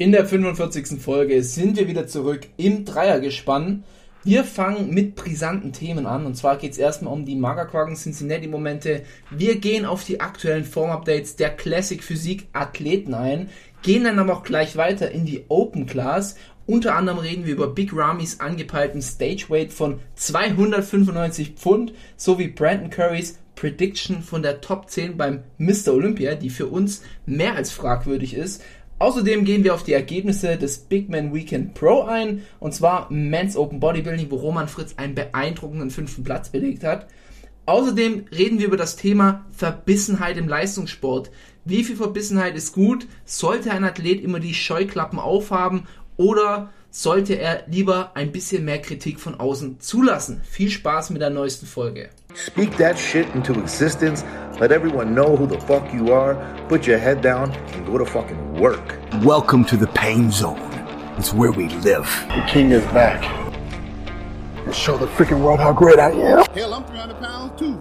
In der 45. Folge sind wir wieder zurück im Dreiergespann. Wir fangen mit brisanten Themen an und zwar geht es erstmal um die Magerquaken Cincinnati Momente. Wir gehen auf die aktuellen Form-Updates der Classic Physik Athleten ein, gehen dann aber auch gleich weiter in die Open Class. Unter anderem reden wir über Big Ramis angepeilten Stage Weight von 295 Pfund sowie Brandon Currys Prediction von der Top 10 beim Mr. Olympia, die für uns mehr als fragwürdig ist. Außerdem gehen wir auf die Ergebnisse des Big Man Weekend Pro ein, und zwar Men's Open Bodybuilding, wo Roman Fritz einen beeindruckenden fünften Platz belegt hat. Außerdem reden wir über das Thema Verbissenheit im Leistungssport. Wie viel Verbissenheit ist gut? Sollte ein Athlet immer die Scheuklappen aufhaben oder sollte er lieber ein bisschen mehr Kritik von außen zulassen? Viel Spaß mit der neuesten Folge. Speak that shit into existence. Let everyone know who the fuck you are. Put your head down and go to fucking work. Welcome to the pain zone. It's where we live. The king is back. And show the freaking world how great I am. Hell, I'm 300 pounds too.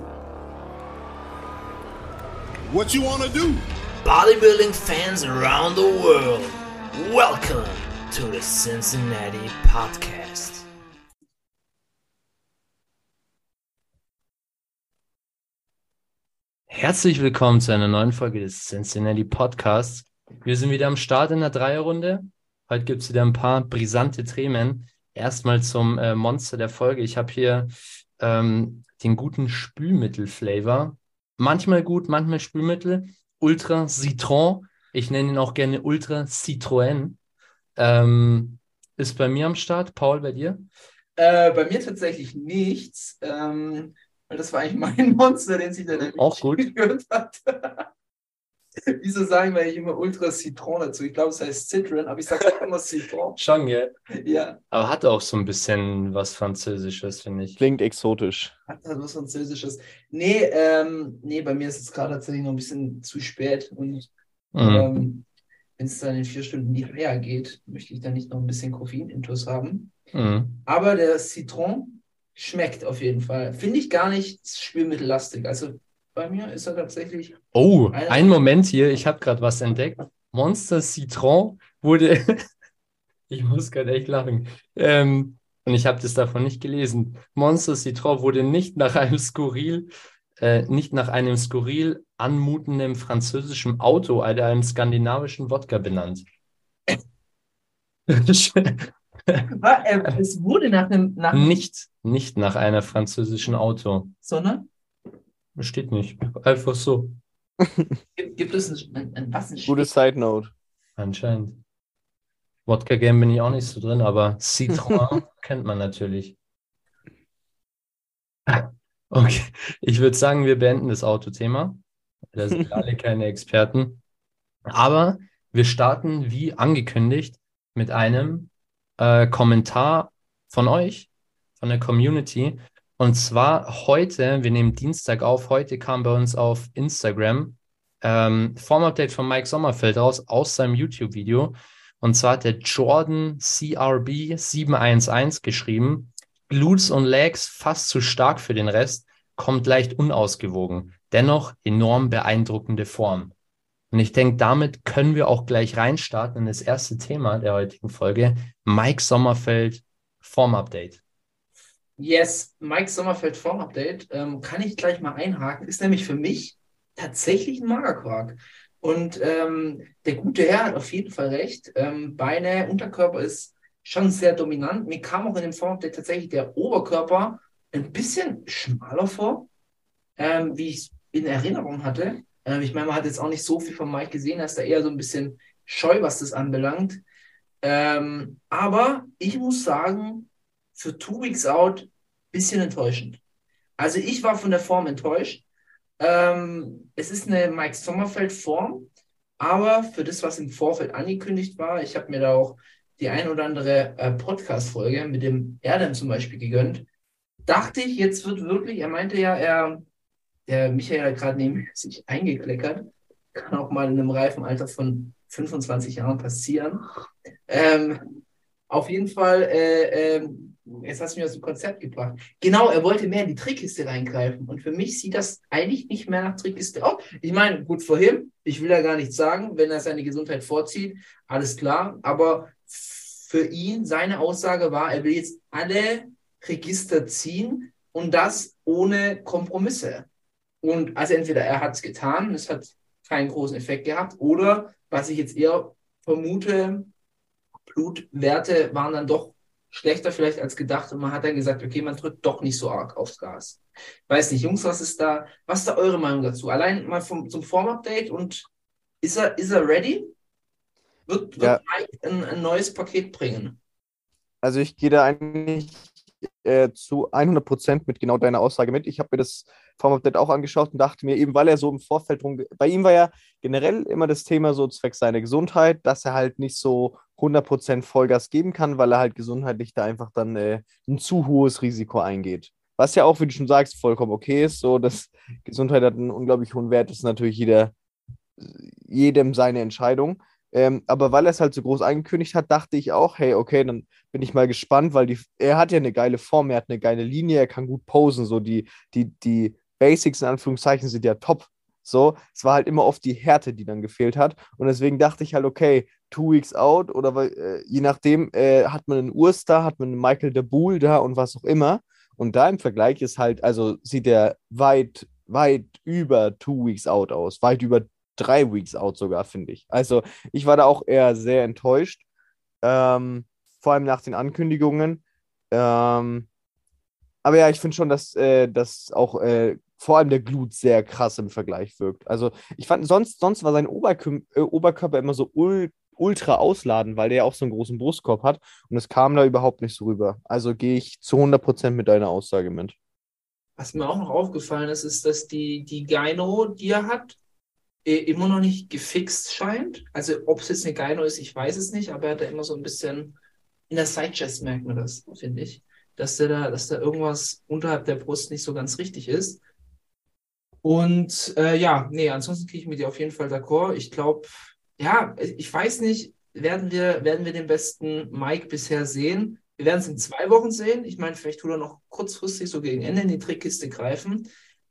What you want to do? bodybuilding fans around the world, welcome to the Cincinnati Podcast. Herzlich willkommen zu einer neuen Folge des Cincinnati Podcasts. Wir sind wieder am Start in der Dreierrunde. Heute gibt es wieder ein paar brisante Themen. Erstmal zum äh, Monster der Folge. Ich habe hier ähm, den guten Spülmittel-Flavor. Manchmal gut, manchmal Spülmittel. Ultra Citron. Ich nenne ihn auch gerne Ultra Citroën. Ähm, ist bei mir am Start. Paul, bei dir? Äh, bei mir tatsächlich nichts, ähm, weil das war eigentlich mein Monster, den sich dann Auch gut. gehört hat. Wieso sagen wir eigentlich immer Ultra Citron dazu? Ich glaube, es heißt Citron, aber ich sage auch immer Citron. Schon, gell? Ja, Aber hat auch so ein bisschen was Französisches, finde ich. Klingt exotisch. hat das was Französisches. Nee, ähm, nee, bei mir ist es gerade tatsächlich noch ein bisschen zu spät und Mhm. ähm, wenn es dann in vier Stunden die Eier geht, möchte ich dann nicht noch ein bisschen Koffein-Intus haben. Mhm. Aber der Citron schmeckt auf jeden Fall. Finde ich gar nicht spülmittellastig. Also bei mir ist er tatsächlich. Oh, ein Moment hier, ich habe gerade was entdeckt. Monster Citron wurde, ich muss gerade echt lachen, ähm, und ich habe das davon nicht gelesen. Monster Citron wurde nicht nach einem skurril, äh, nicht nach einem skurril anmutenden französischen Auto, oder einem skandinavischen Wodka benannt. Äh, es wurde nach einem. Nach nicht, nicht nach einer französischen Auto. Sondern Steht nicht. Einfach so. gibt, gibt es ein, ein, ein was? Ein Gute Side Note. Anscheinend. Wodka Game bin ich auch nicht so drin, aber Citron kennt man natürlich. Okay, ich würde sagen, wir beenden das Autothema. Da sind wir alle keine Experten. Aber wir starten, wie angekündigt, mit einem äh, Kommentar von euch, von der Community. Und zwar heute, wir nehmen Dienstag auf, heute kam bei uns auf Instagram ähm, Form-Update von Mike Sommerfeld raus aus seinem YouTube-Video. Und zwar hat der Jordan CRB 711 geschrieben, Glutes und Legs fast zu stark für den Rest, kommt leicht unausgewogen, dennoch enorm beeindruckende Form. Und ich denke, damit können wir auch gleich reinstarten in das erste Thema der heutigen Folge, Mike Sommerfeld Form-Update. Yes, Mike Sommerfeld Form-Update. Ähm, kann ich gleich mal einhaken. Ist nämlich für mich tatsächlich ein Magerquark. Und ähm, der gute Herr hat auf jeden Fall recht. Ähm, Beine, Unterkörper ist schon sehr dominant. Mir kam auch in dem Form-Update tatsächlich der Oberkörper ein bisschen schmaler vor, ähm, wie ich es in Erinnerung hatte. Ähm, ich meine, man hat jetzt auch nicht so viel von Mike gesehen, er ist da eher so ein bisschen scheu, was das anbelangt. Ähm, aber ich muss sagen, für Two Weeks Out bisschen enttäuschend. Also ich war von der Form enttäuscht. Ähm, es ist eine Mike Sommerfeld Form, aber für das, was im Vorfeld angekündigt war, ich habe mir da auch die ein oder andere äh, Podcast-Folge mit dem Erdem zum Beispiel gegönnt, dachte ich, jetzt wird wirklich, er meinte ja, er, der Michael hat gerade neben sich eingekleckert, kann auch mal in einem reifen Alter von 25 Jahren passieren. Ähm, auf jeden Fall, äh, ähm, jetzt hast du mich aus dem Konzept gebracht. Genau, er wollte mehr in die Trickkiste reingreifen. Und für mich sieht das eigentlich nicht mehr nach Trickkiste aus. Ich meine, gut vor ihm, ich will ja gar nichts sagen, wenn er seine Gesundheit vorzieht, alles klar. Aber für ihn, seine Aussage war, er will jetzt alle Register ziehen und das ohne Kompromisse. Und also entweder er hat es getan, es hat keinen großen Effekt gehabt, oder was ich jetzt eher vermute, Blutwerte waren dann doch schlechter vielleicht als gedacht und man hat dann gesagt, okay, man drückt doch nicht so arg aufs Gas. Weiß nicht, Jungs, was ist da, was ist da eure Meinung dazu? Allein mal vom, zum Form-Update und ist er, ist er ready? Wird, wird Ja. Ein, ein neues Paket bringen? Also ich gehe da eigentlich äh, zu 100% mit genau deiner Aussage mit. Ich habe mir das Form-Update auch angeschaut und dachte mir, eben weil er so im Vorfeld rum, bei ihm war ja generell immer das Thema so zwecks seiner Gesundheit, dass er halt nicht so 100% Vollgas geben kann, weil er halt gesundheitlich da einfach dann äh, ein zu hohes Risiko eingeht. Was ja auch, wie du schon sagst, vollkommen okay ist. So, dass Gesundheit hat einen unglaublich hohen Wert, ist natürlich jeder, jedem seine Entscheidung. Ähm, aber weil er es halt so groß angekündigt hat, dachte ich auch, hey, okay, dann bin ich mal gespannt, weil die, er hat ja eine geile Form, er hat eine geile Linie, er kann gut posen, so die, die, die Basics in Anführungszeichen sind ja top. So, es war halt immer oft die Härte, die dann gefehlt hat. Und deswegen dachte ich halt, okay, two weeks out oder äh, je nachdem, äh, hat man einen Urs da, hat man einen Michael de Boel da und was auch immer. Und da im Vergleich ist halt, also sieht er weit, weit über two weeks out aus, weit über drei Weeks out sogar, finde ich. Also ich war da auch eher sehr enttäuscht, ähm, vor allem nach den Ankündigungen. Ähm, aber ja, ich finde schon, dass, äh, dass auch äh, vor allem der Glut sehr krass im Vergleich wirkt. Also ich fand, sonst, sonst war sein Oberkö äh, Oberkörper immer so ul ultra ausladend, weil der ja auch so einen großen Brustkorb hat und es kam da überhaupt nicht so rüber. Also gehe ich zu 100% mit deiner Aussage mit. Was mir auch noch aufgefallen ist, ist, dass die, die Gyno, die er hat, immer noch nicht gefixt scheint. Also ob es jetzt eine Gyno ist, ich weiß es nicht, aber er hat da immer so ein bisschen, in der Sidechest merkt man das, finde ich, dass der da, dass da irgendwas unterhalb der Brust nicht so ganz richtig ist. Und äh, ja, nee, ansonsten kriege ich mit dir auf jeden Fall d'accord. Ich glaube, ja, ich weiß nicht, werden wir, werden wir den besten Mike bisher sehen? Wir werden es in zwei Wochen sehen. Ich meine, vielleicht tut er noch kurzfristig so gegen Ende in die Trickkiste greifen.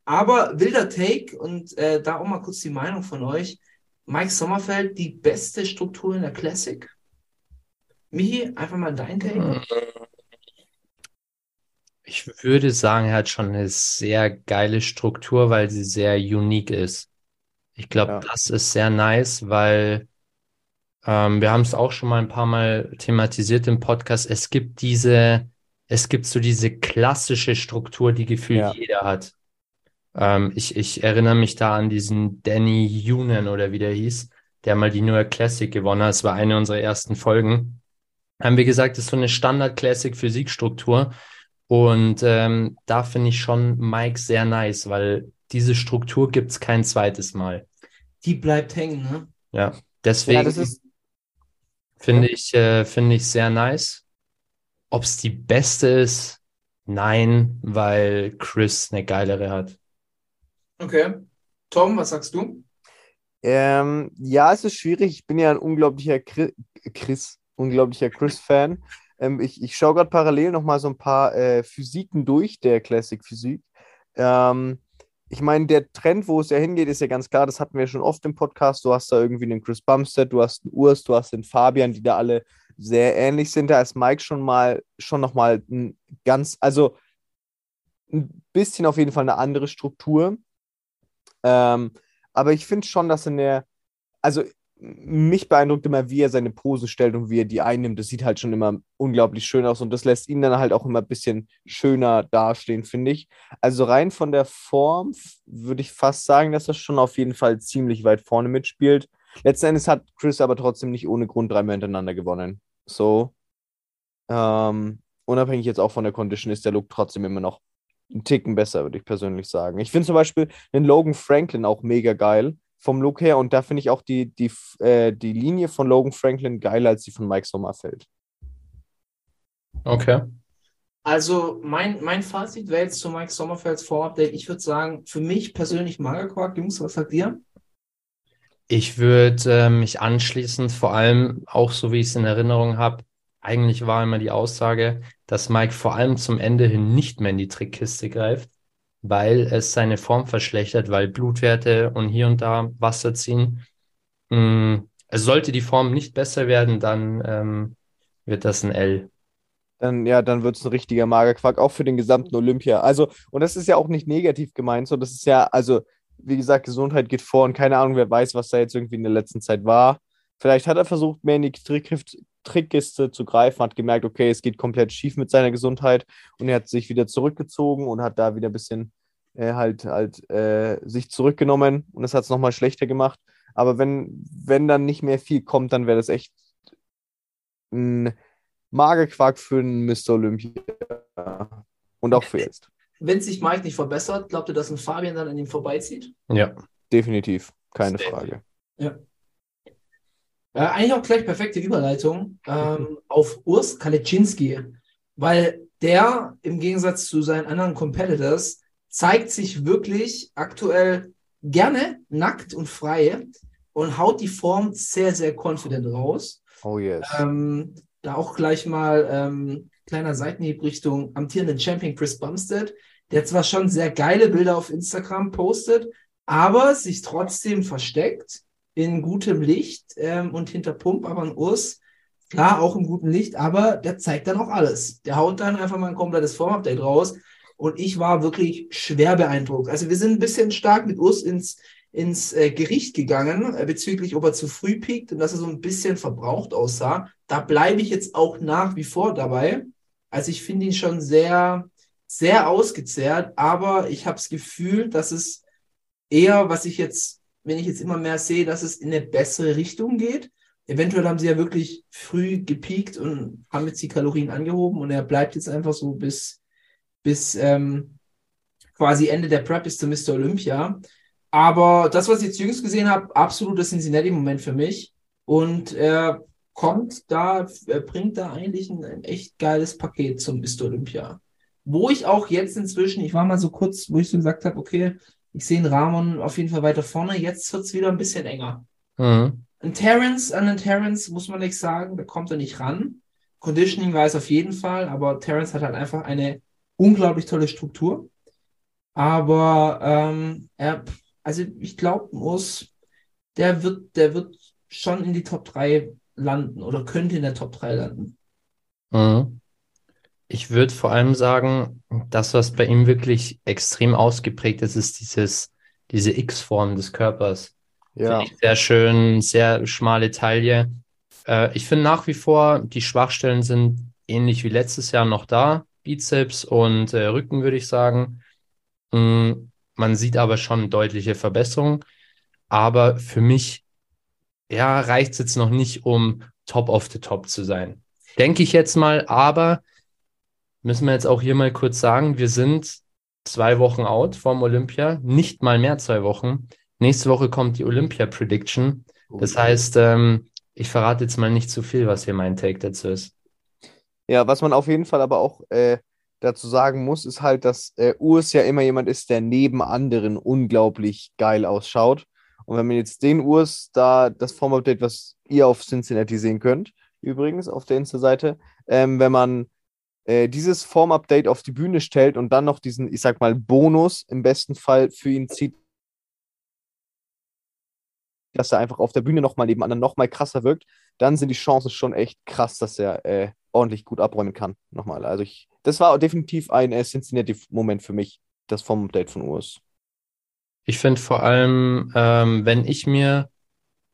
Aber wilder Take und äh, da auch mal kurz die Meinung von euch. Mike Sommerfeld, die beste Struktur in der Classic? Michi, einfach mal dein Take. Ich würde sagen, er hat schon eine sehr geile Struktur, weil sie sehr unique ist. Ich glaube, Ja. das ist sehr nice, weil ähm, wir haben es auch schon mal ein paar Mal thematisiert im Podcast. Es gibt diese, es gibt so diese klassische Struktur, die gefühlt Ja. jeder hat. Ähm, ich, ich erinnere mich da an diesen Danny Younan oder wie der hieß, der mal die New York Classic gewonnen hat. Das war eine unserer ersten Folgen. Haben wir gesagt, das ist so eine Standard-Classic-Physikstruktur. Und ähm, da finde ich schon Mike sehr nice, weil diese Struktur gibt es kein zweites Mal. Die bleibt hängen, ne? Ja, deswegen Ja, finde ich, äh, finde ich sehr nice. Ob es die beste ist? Nein, weil Chris eine geilere hat. Okay. Tom, was sagst du? Ähm, ja, es ist schwierig. Ich bin ja ein unglaublicher Chris, unglaublicher Chris-Fan. Ähm, ich ich schaue gerade parallel nochmal so ein paar äh, Physiken durch, der Classic Physik. Ähm, ich meine, der Trend, wo es ja hingeht, ist ja ganz klar, das hatten wir schon oft im Podcast. Du hast da irgendwie einen Chris Bumstead, du hast einen Urs, du hast den Fabian, die da alle sehr ähnlich sind. Da ist Mike schon mal, schon nochmal ein ganz, also ein bisschen auf jeden Fall eine andere Struktur. Ähm, aber ich finde schon, dass in der, also mich beeindruckt immer, wie er seine Pose stellt und wie er die einnimmt. Das sieht halt schon immer unglaublich schön aus und das lässt ihn dann halt auch immer ein bisschen schöner dastehen, finde ich. Also rein von der Form würde ich fast sagen, dass er schon auf jeden Fall ziemlich weit vorne mitspielt. Letzten Endes hat Chris aber trotzdem nicht ohne Grund dreimal hintereinander gewonnen. So. Ähm, unabhängig jetzt auch von der Condition ist der Look trotzdem immer noch einen Ticken besser, würde ich persönlich sagen. Ich finde zum Beispiel den Logan Franklin auch mega geil vom Look her und da finde ich auch die, die, äh, die Linie von Logan Franklin geiler als die von Mike Sommerfeld. Okay. Also mein, mein Fazit wäre jetzt zu Mike Sommerfelds Vorupdate. Ich würde sagen, für mich persönlich Magerquark. Jungs, was sagt ihr? Ich würde äh, mich anschließen, vor allem auch so wie ich es in Erinnerung habe, eigentlich war immer die Aussage, dass Mike vor allem zum Ende hin nicht mehr in die Trickkiste greift, weil es seine Form verschlechtert, weil Blutwerte und hier und da Wasser ziehen. Mm, Also sollte die Form nicht besser werden, dann ähm, wird das ein L. Dann, ja, dann wird es ein richtiger Magerquark, auch für den gesamten Olympia. Also, und das ist ja auch nicht negativ gemeint, so das ist ja, also, wie gesagt, Gesundheit geht vor und keine Ahnung, wer weiß, was da jetzt irgendwie in der letzten Zeit war. Vielleicht hat er versucht, mehr in die Trick Trickkiste zu greifen, hat gemerkt, okay, es geht komplett schief mit seiner Gesundheit und er hat sich wieder zurückgezogen und hat da wieder ein bisschen äh, halt, halt äh, sich zurückgenommen und das hat es nochmal schlechter gemacht. Aber wenn, wenn dann nicht mehr viel kommt, dann wäre das echt ein Magerquark für einen Mr. Olympia. Und auch für jetzt. Wenn sich Mike nicht verbessert, glaubt ihr, dass ein Fabian dann an ihm vorbeizieht? Ja. Definitiv, keine. Frage. Ja. Äh, eigentlich auch gleich perfekte Überleitung ähm, auf Urs Kalecinski, weil der im Gegensatz zu seinen anderen Competitors zeigt sich wirklich aktuell gerne nackt und frei und haut die Form sehr, sehr confident raus. Oh yes. Ähm, da auch gleich mal ähm, kleiner Seitenhieb Richtung amtierenden Champion Chris Bumstead, der zwar schon sehr geile Bilder auf Instagram postet, aber sich trotzdem versteckt in gutem Licht ähm, und hinter Pump, aber ein Urs, klar, auch im guten Licht, aber der zeigt dann auch alles. Der haut dann einfach mal ein komplettes Form-Update raus und ich war wirklich schwer beeindruckt. Also wir sind ein bisschen stark mit Urs ins, ins äh, Gericht gegangen, äh, bezüglich, ob er zu früh piekt und dass er so ein bisschen verbraucht aussah. Da bleibe ich jetzt auch nach wie vor dabei. Also ich finde ihn schon sehr, sehr ausgezehrt, aber ich habe das Gefühl, dass es eher, was ich jetzt, wenn ich jetzt immer mehr sehe, dass es in eine bessere Richtung geht. Eventuell haben sie ja wirklich früh gepiekt und haben jetzt die Kalorien angehoben und er bleibt jetzt einfach so bis, bis ähm, quasi Ende der Prep bis zu Mr. Olympia. Aber das, was ich jetzt jüngst gesehen habe, absoluter Cincinnati-Moment für mich. Und er kommt da, er bringt da eigentlich ein, ein echt geiles Paket zum Mr. Olympia. Wo ich auch jetzt inzwischen, ich war mal so kurz, wo ich so gesagt habe, okay, ich sehe den Ramon auf jeden Fall weiter vorne, jetzt wird es wieder ein bisschen enger. Mhm. Ein Terrence, an den Terrence muss man nicht sagen, da kommt er nicht ran. Conditioning war es auf jeden Fall, aber Terrence hat halt einfach eine unglaublich tolle Struktur. Aber ähm, er, also ich glaube, muss, der wird, der wird schon in die Top 3 landen oder könnte in der Top 3 landen. Mhm. Ich würde vor allem sagen, das, was bei ihm wirklich extrem ausgeprägt ist, ist dieses, diese X-Form des Körpers. Ja. Sehr schön, sehr schmale Taille. Äh, ich finde nach wie vor, die Schwachstellen sind ähnlich wie letztes Jahr noch da. Bizeps und äh, Rücken, würde ich sagen. Mm, man sieht aber schon deutliche Verbesserungen. Aber für mich, ja, reicht es jetzt noch nicht, um top of the top zu sein. Denke ich jetzt mal, aber müssen wir jetzt auch hier mal kurz sagen, wir sind zwei Wochen out vom Olympia, nicht mal mehr zwei Wochen. Nächste Woche kommt die Olympia-Prediction. Das heißt, ähm, ich verrate jetzt mal nicht zu viel, was hier mein Take dazu ist. Ja, was man auf jeden Fall aber auch äh, dazu sagen muss, ist halt, dass äh, Urs ja immer jemand ist, der neben anderen unglaublich geil ausschaut. Und wenn man jetzt den Urs da, das Form-Update, was ihr auf Cincinnati sehen könnt, übrigens auf der Insta-Seite, ähm, wenn man äh, dieses Form-Update auf die Bühne stellt und dann noch diesen, ich sag mal, Bonus im besten Fall für ihn zieht, dass er einfach auf der Bühne nochmal neben anderen nochmal krasser wirkt, dann sind die Chancen schon echt krass, dass er äh, ordentlich gut abräumen kann. Nochmal. Also ich, das war definitiv ein äh, Cincinnati-Moment für mich, das Form-Update von Urs. Ich finde vor allem, ähm, wenn ich mir,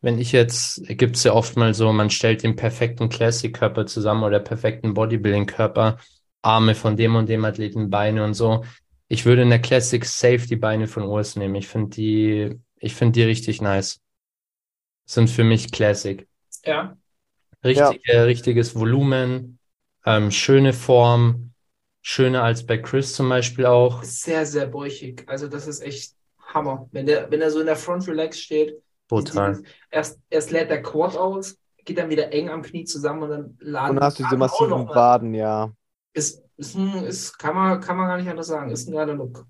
wenn ich jetzt, gibt es ja oft mal so, man stellt den perfekten Classic-Körper zusammen oder perfekten Bodybuilding-Körper, Arme von dem und dem Athleten, Beine und so. Ich würde in der Classic safe die Beine von Urs nehmen. Ich finde die, ich finde die richtig nice. Sind für mich Classic. Ja. Richtige, richtiges Volumen, ähm, schöne Form, schöner als bei Chris zum Beispiel auch. Sehr, sehr bäuchig. Also das ist echt Hammer. Wenn der, wenn er so in der Front Relax steht, Brutal. erst, erst lädt der Quad aus, geht dann wieder eng am Knie zusammen und dann laden Und dann hast du diese massiven. Waden, ja. Ist, ist, ein, ist kann, man, kann man gar nicht anders sagen. Ist ein geiler Look.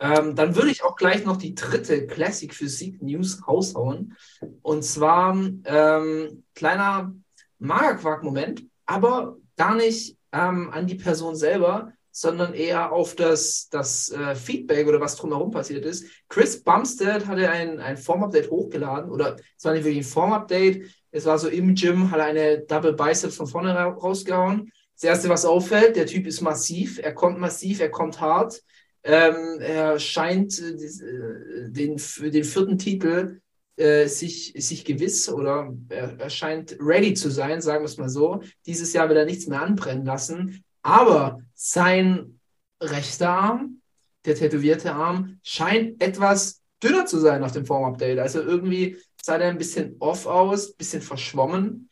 Ähm, dann würde ich auch gleich noch die dritte Classic Physik News raushauen. Und zwar ähm, kleiner Magerquark-Moment. aber gar nicht ähm, an die Person selber, sondern eher auf das, das äh, Feedback oder was drumherum passiert ist. Chris Bumstead hatte ein, ein Form-Update hochgeladen, oder es war nicht wirklich ein Form-Update, es war so im Gym, hat er eine Double Bicep von vorne ra rausgehauen. Das Erste, was auffällt, der Typ ist massiv, er kommt massiv, er kommt hart. Ähm, er scheint äh, äh den, den vierten Titel äh, sich, sich gewiss oder er, er scheint ready zu sein, sagen wir es mal so. Dieses Jahr will er nichts mehr anbrennen lassen. Aber sein rechter Arm, der tätowierte Arm, scheint etwas dünner zu sein nach dem Form-Update. Also irgendwie sah der ein bisschen off aus, ein bisschen verschwommen.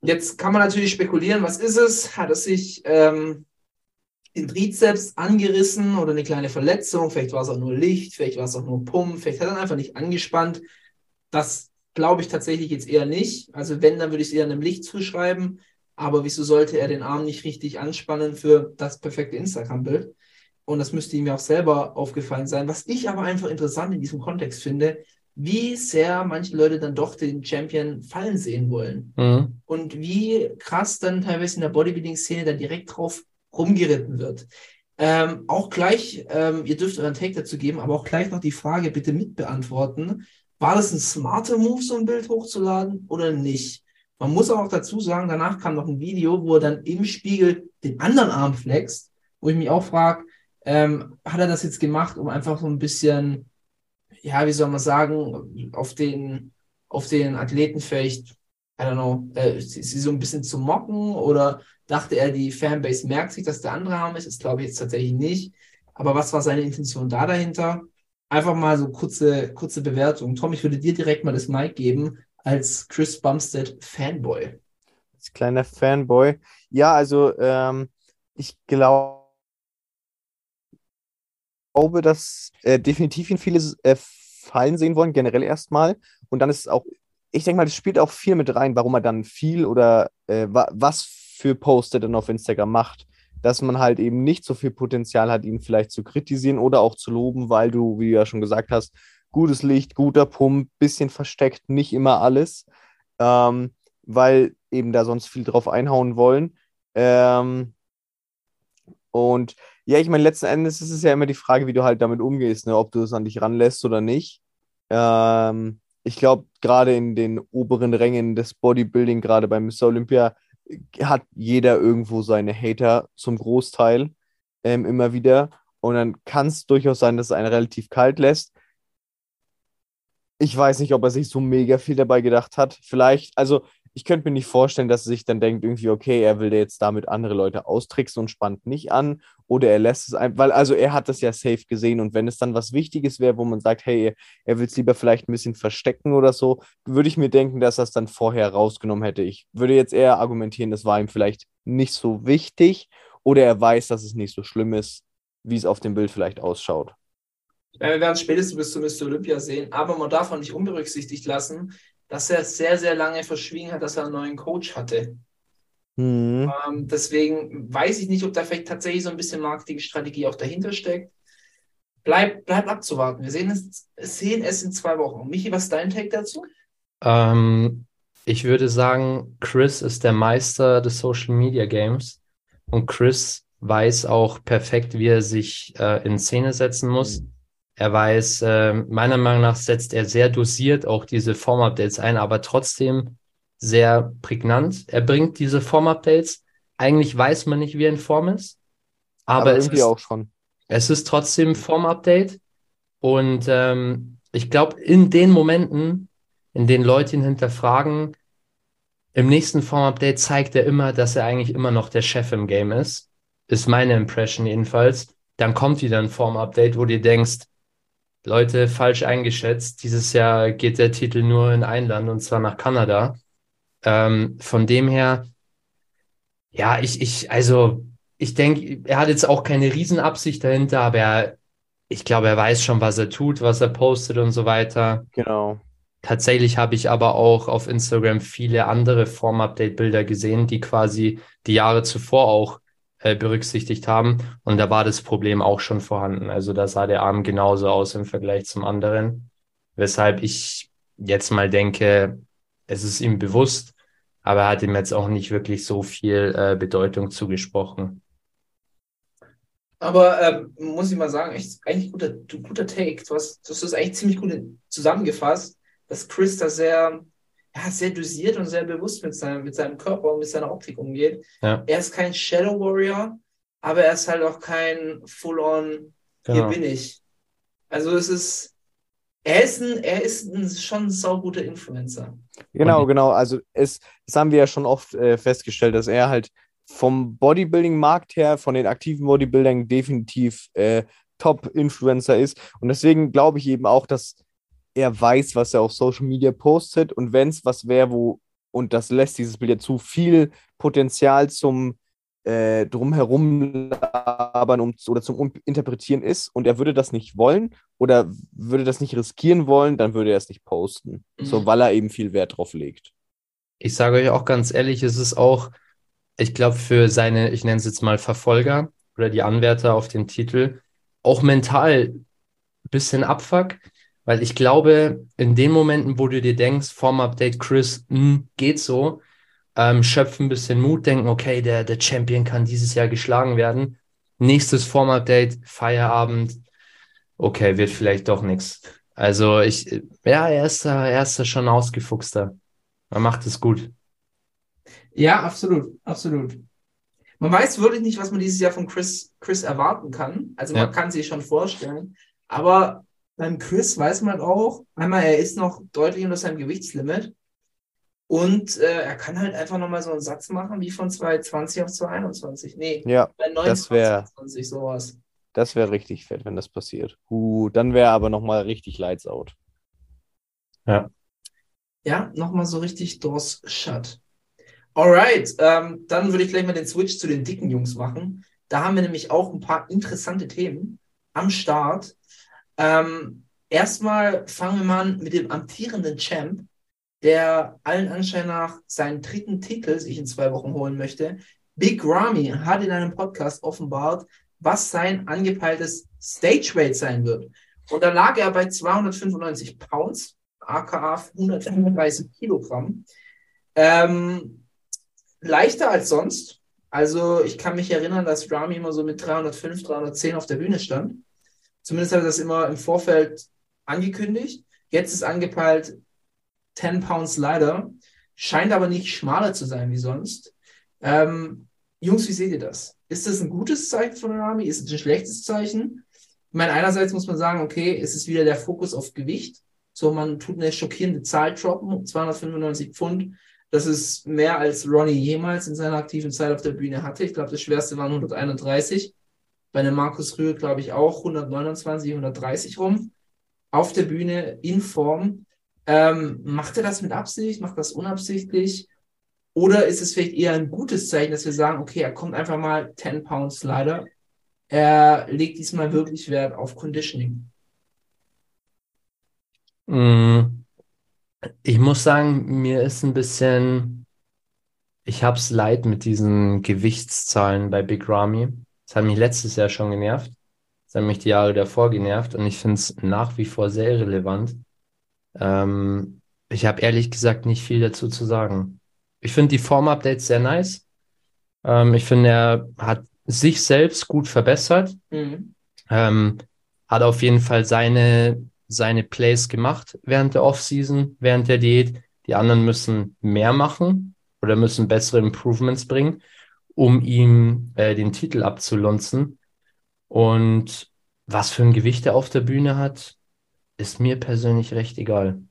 Jetzt kann man natürlich spekulieren, was ist es? Hat er sich ähm, den Trizeps angerissen oder eine kleine Verletzung? Vielleicht war es auch nur Licht, vielleicht war es auch nur Pump, vielleicht hat er einfach nicht angespannt. Das glaube ich tatsächlich jetzt eher nicht. Also wenn, dann würde ich es eher einem Licht zuschreiben. Aber wieso sollte er den Arm nicht richtig anspannen für das perfekte Instagram-Bild? Und das müsste ihm ja auch selber aufgefallen sein. Was ich aber einfach interessant in diesem Kontext finde, wie sehr manche Leute dann doch den Champion fallen sehen wollen. Mhm. Und wie krass dann teilweise in der Bodybuilding-Szene da direkt drauf rumgeritten wird. Ähm, auch gleich, ähm, ihr dürft euren Take dazu geben, aber auch gleich noch die Frage bitte mitbeantworten. War das ein smarter Move, so ein Bild hochzuladen oder nicht? Man muss auch dazu sagen, danach kam noch ein Video, wo er dann im Spiegel den anderen Arm flext, wo ich mich auch frage, ähm, hat er das jetzt gemacht, um einfach so ein bisschen, ja, wie soll man sagen, auf den, auf den Athleten vielleicht, I don't know, äh, sie, sie so ein bisschen zu mocken oder dachte er, die Fanbase merkt sich, dass der andere Arm ist? Das glaube ich jetzt tatsächlich nicht. Aber was war seine Intention da dahinter? Einfach mal so kurze, kurze Bewertung. Tom, ich würde dir direkt mal das Mic geben als Chris Bumstead Fanboy? Als kleiner Fanboy. Ja, also ähm, ich glaube, dass äh, definitiv ihn viele äh, fallen sehen wollen, generell erstmal. Und dann ist es auch, ich denke mal, das spielt auch viel mit rein, warum er dann viel oder äh, wa was für Posts dann auf Instagram macht. Dass man halt eben nicht so viel Potenzial hat, ihn vielleicht zu kritisieren oder auch zu loben, weil du, wie du ja schon gesagt hast, gutes Licht, guter Pump, bisschen versteckt, nicht immer alles, ähm, weil eben da sonst viel drauf einhauen wollen. Ähm, und ja, ich meine, letzten Endes ist es ja immer die Frage, wie du halt damit umgehst, ne? ob du es an dich ranlässt oder nicht. Ähm, ich glaube, gerade in den oberen Rängen des Bodybuilding, gerade bei Mr. Olympia, hat jeder irgendwo seine Hater zum Großteil ähm, immer wieder. Und dann kann es durchaus sein, dass es einen relativ kalt lässt ich weiß nicht, ob er sich so mega viel dabei gedacht hat. Vielleicht, also ich könnte mir nicht vorstellen, dass er sich dann denkt, irgendwie, okay, er will jetzt damit andere Leute austricksen und spannt nicht an. Oder er lässt es einfach, weil, also er hat das ja safe gesehen und wenn es dann was Wichtiges wäre, wo man sagt, hey, er will es lieber vielleicht ein bisschen verstecken oder so, würde ich mir denken, dass er es dann vorher rausgenommen hätte. Ich würde jetzt eher argumentieren, das war ihm vielleicht nicht so wichtig oder er weiß, dass es nicht so schlimm ist, wie es auf dem Bild vielleicht ausschaut. Ja, wir werden es spätestens bis zu Mr. Olympia sehen, aber man darf auch nicht unberücksichtigt lassen, dass er sehr, sehr lange verschwiegen hat, dass er einen neuen Coach hatte. Mhm. Ähm, deswegen weiß ich nicht, ob da vielleicht tatsächlich so ein bisschen Marketingstrategie auch dahinter steckt. Bleibt bleib abzuwarten. Wir sehen es, sehen es in zwei Wochen. Michi, was ist dein Take dazu? Ähm, ich würde sagen, Chris ist der Meister des Social Media Games und Chris weiß auch perfekt, wie er sich äh, in Szene setzen muss. Mhm er weiß, äh, meiner Meinung nach setzt er sehr dosiert auch diese Form-Updates ein, aber trotzdem sehr prägnant. Er bringt diese Form-Updates. Eigentlich weiß man nicht, wie er in Form ist. Aber, aber es ist, auch schon. Es ist trotzdem Form-Update. Und ähm, ich glaube, in den Momenten, in denen Leute ihn hinterfragen, im nächsten Form-Update zeigt er immer, dass er eigentlich immer noch der Chef im Game ist. Ist meine Impression jedenfalls. Dann kommt wieder ein Form-Update, wo du denkst, Leute falsch eingeschätzt. Dieses Jahr geht der Titel nur in ein Land und zwar nach Kanada. Ähm, von dem her, ja, ich, ich, also, ich denke, er hat jetzt auch keine Riesenabsicht dahinter, aber er, ich glaube, er weiß schon, was er tut, was er postet und so weiter. Genau. Tatsächlich habe ich aber auch auf Instagram viele andere Form-Update-Bilder gesehen, die quasi die Jahre zuvor auch äh, berücksichtigt haben. Und da war das Problem auch schon vorhanden. Also da sah der Arm genauso aus im Vergleich zum anderen. Weshalb ich jetzt mal denke, es ist ihm bewusst. aber er hat ihm jetzt auch nicht wirklich so viel äh, Bedeutung zugesprochen. Aber ähm, muss ich mal sagen, echt, eigentlich guter, guter Take. Du hast, du hast das eigentlich ziemlich gut zusammengefasst, dass Chris da sehr, ja, sehr dosiert und sehr bewusst mit seinem, mit seinem Körper und mit seiner Optik umgeht. Ja. Er ist kein Shadow Warrior, aber er ist halt auch kein Full-on, hier Genau. bin ich. Also es ist, er ist, ein, er ist ein, schon ein sauguter Influencer. Genau, Und- genau. Also es, das haben wir ja schon oft äh, festgestellt, dass er halt vom Bodybuilding-Markt her, von den aktiven Bodybuildern definitiv äh, Top-Influencer ist. Und deswegen glaube ich eben auch, dass er weiß, was er auf Social Media postet. Und wenn es was wäre, wo, und das lässt dieses Bild ja zu, viel Potenzial zum äh, drumherum labern um, oder zum Um- Interpretieren ist und er würde das nicht wollen oder würde das nicht riskieren wollen, dann würde er es nicht posten. Mhm. So, weil er eben viel Wert drauf legt. Ich sage euch auch ganz ehrlich, es ist auch, ich glaube, für seine, ich nenne es jetzt mal Verfolger oder die Anwärter auf den Titel, auch mental ein bisschen Abfuck, weil ich glaube, in den Momenten, wo du dir denkst, Form-Update Chris, mh, geht so, ähm, schöpfen ein bisschen Mut, denken, okay, der, der Champion kann dieses Jahr geschlagen werden. Nächstes Form-Update, Feierabend, okay, wird vielleicht doch nichts. Also ich, ja, er ist da, er ist da schon ausgefuchster. Er macht es gut. Ja, absolut, absolut. Man weiß wirklich nicht, was man dieses Jahr von Chris, Chris erwarten kann. Also man Ja. kann sich schon vorstellen. Aber beim Chris weiß man auch, einmal, er ist noch deutlich unter seinem Gewichtslimit. Und äh, er kann halt einfach nochmal so einen Satz machen wie von 2020 auf 2021. Nee, Ja, bei 29, das wär- 20, sowas. das wäre richtig fett, wenn das passiert. Uh, dann wäre aber nochmal richtig Lights out. Ja, nochmal so richtig Doors shut. Alright, ähm, dann würde ich gleich mal den Switch zu den dicken Jungs machen. Da haben wir nämlich auch ein paar interessante Themen am Start. Ähm, erstmal fangen wir mal an mit dem amtierenden Champ, der allen Anschein nach seinen dritten Titel sich in zwei Wochen holen möchte. Big Ramy hat in einem Podcast offenbart, was sein angepeiltes Stage Weight sein wird. Und da lag er bei 295 Pounds, aka 135 Kilogramm. Ähm, leichter als sonst. Also ich kann mich erinnern, dass Rami immer so mit 305, 310 auf der Bühne stand. Zumindest hat er das immer im Vorfeld angekündigt. Jetzt ist angepeilt 10 Pounds leider. Scheint aber nicht schmaler zu sein wie sonst. Ähm, Jungs, wie seht ihr das? Ist das ein gutes Zeichen von Rami? Ist es ein schlechtes Zeichen? Ich meine, einerseits muss man sagen, okay, es ist wieder der Fokus auf Gewicht. So, man tut eine schockierende Zahl droppen, 295 Pfund. Das ist mehr als Ronnie jemals in seiner aktiven Zeit auf der Bühne hatte. Ich glaube, das schwerste waren 131. Bei einem Markus Rühl, glaube ich, auch 129, 130 rum. Auf der Bühne, in Form. Ähm, macht er das mit Absicht? Macht das unabsichtlich? Oder ist es vielleicht eher ein gutes Zeichen, dass wir sagen, okay, er kommt einfach mal 10 Pounds leider. Er legt diesmal wirklich Wert auf Conditioning. Mm, Ich muss sagen, mir ist ein bisschen, ich hab's leid mit diesen Gewichtszahlen bei Big Ramy. Das hat mich letztes Jahr schon genervt. Das hat mich die Jahre davor genervt und ich finde es nach wie vor sehr irrelevant. Ähm, ich habe ehrlich gesagt nicht viel dazu zu sagen. Ich finde die Form-Updates sehr nice. Ähm, ich finde, er hat sich selbst gut verbessert. Mhm. Ähm, hat auf jeden Fall seine, seine Plays gemacht während der Offseason, während der Diät. Die anderen müssen mehr machen oder müssen bessere Improvements bringen, um ihm äh, den Titel abzulunzen. Und was für ein Gewicht er auf der Bühne hat, ist mir persönlich recht egal.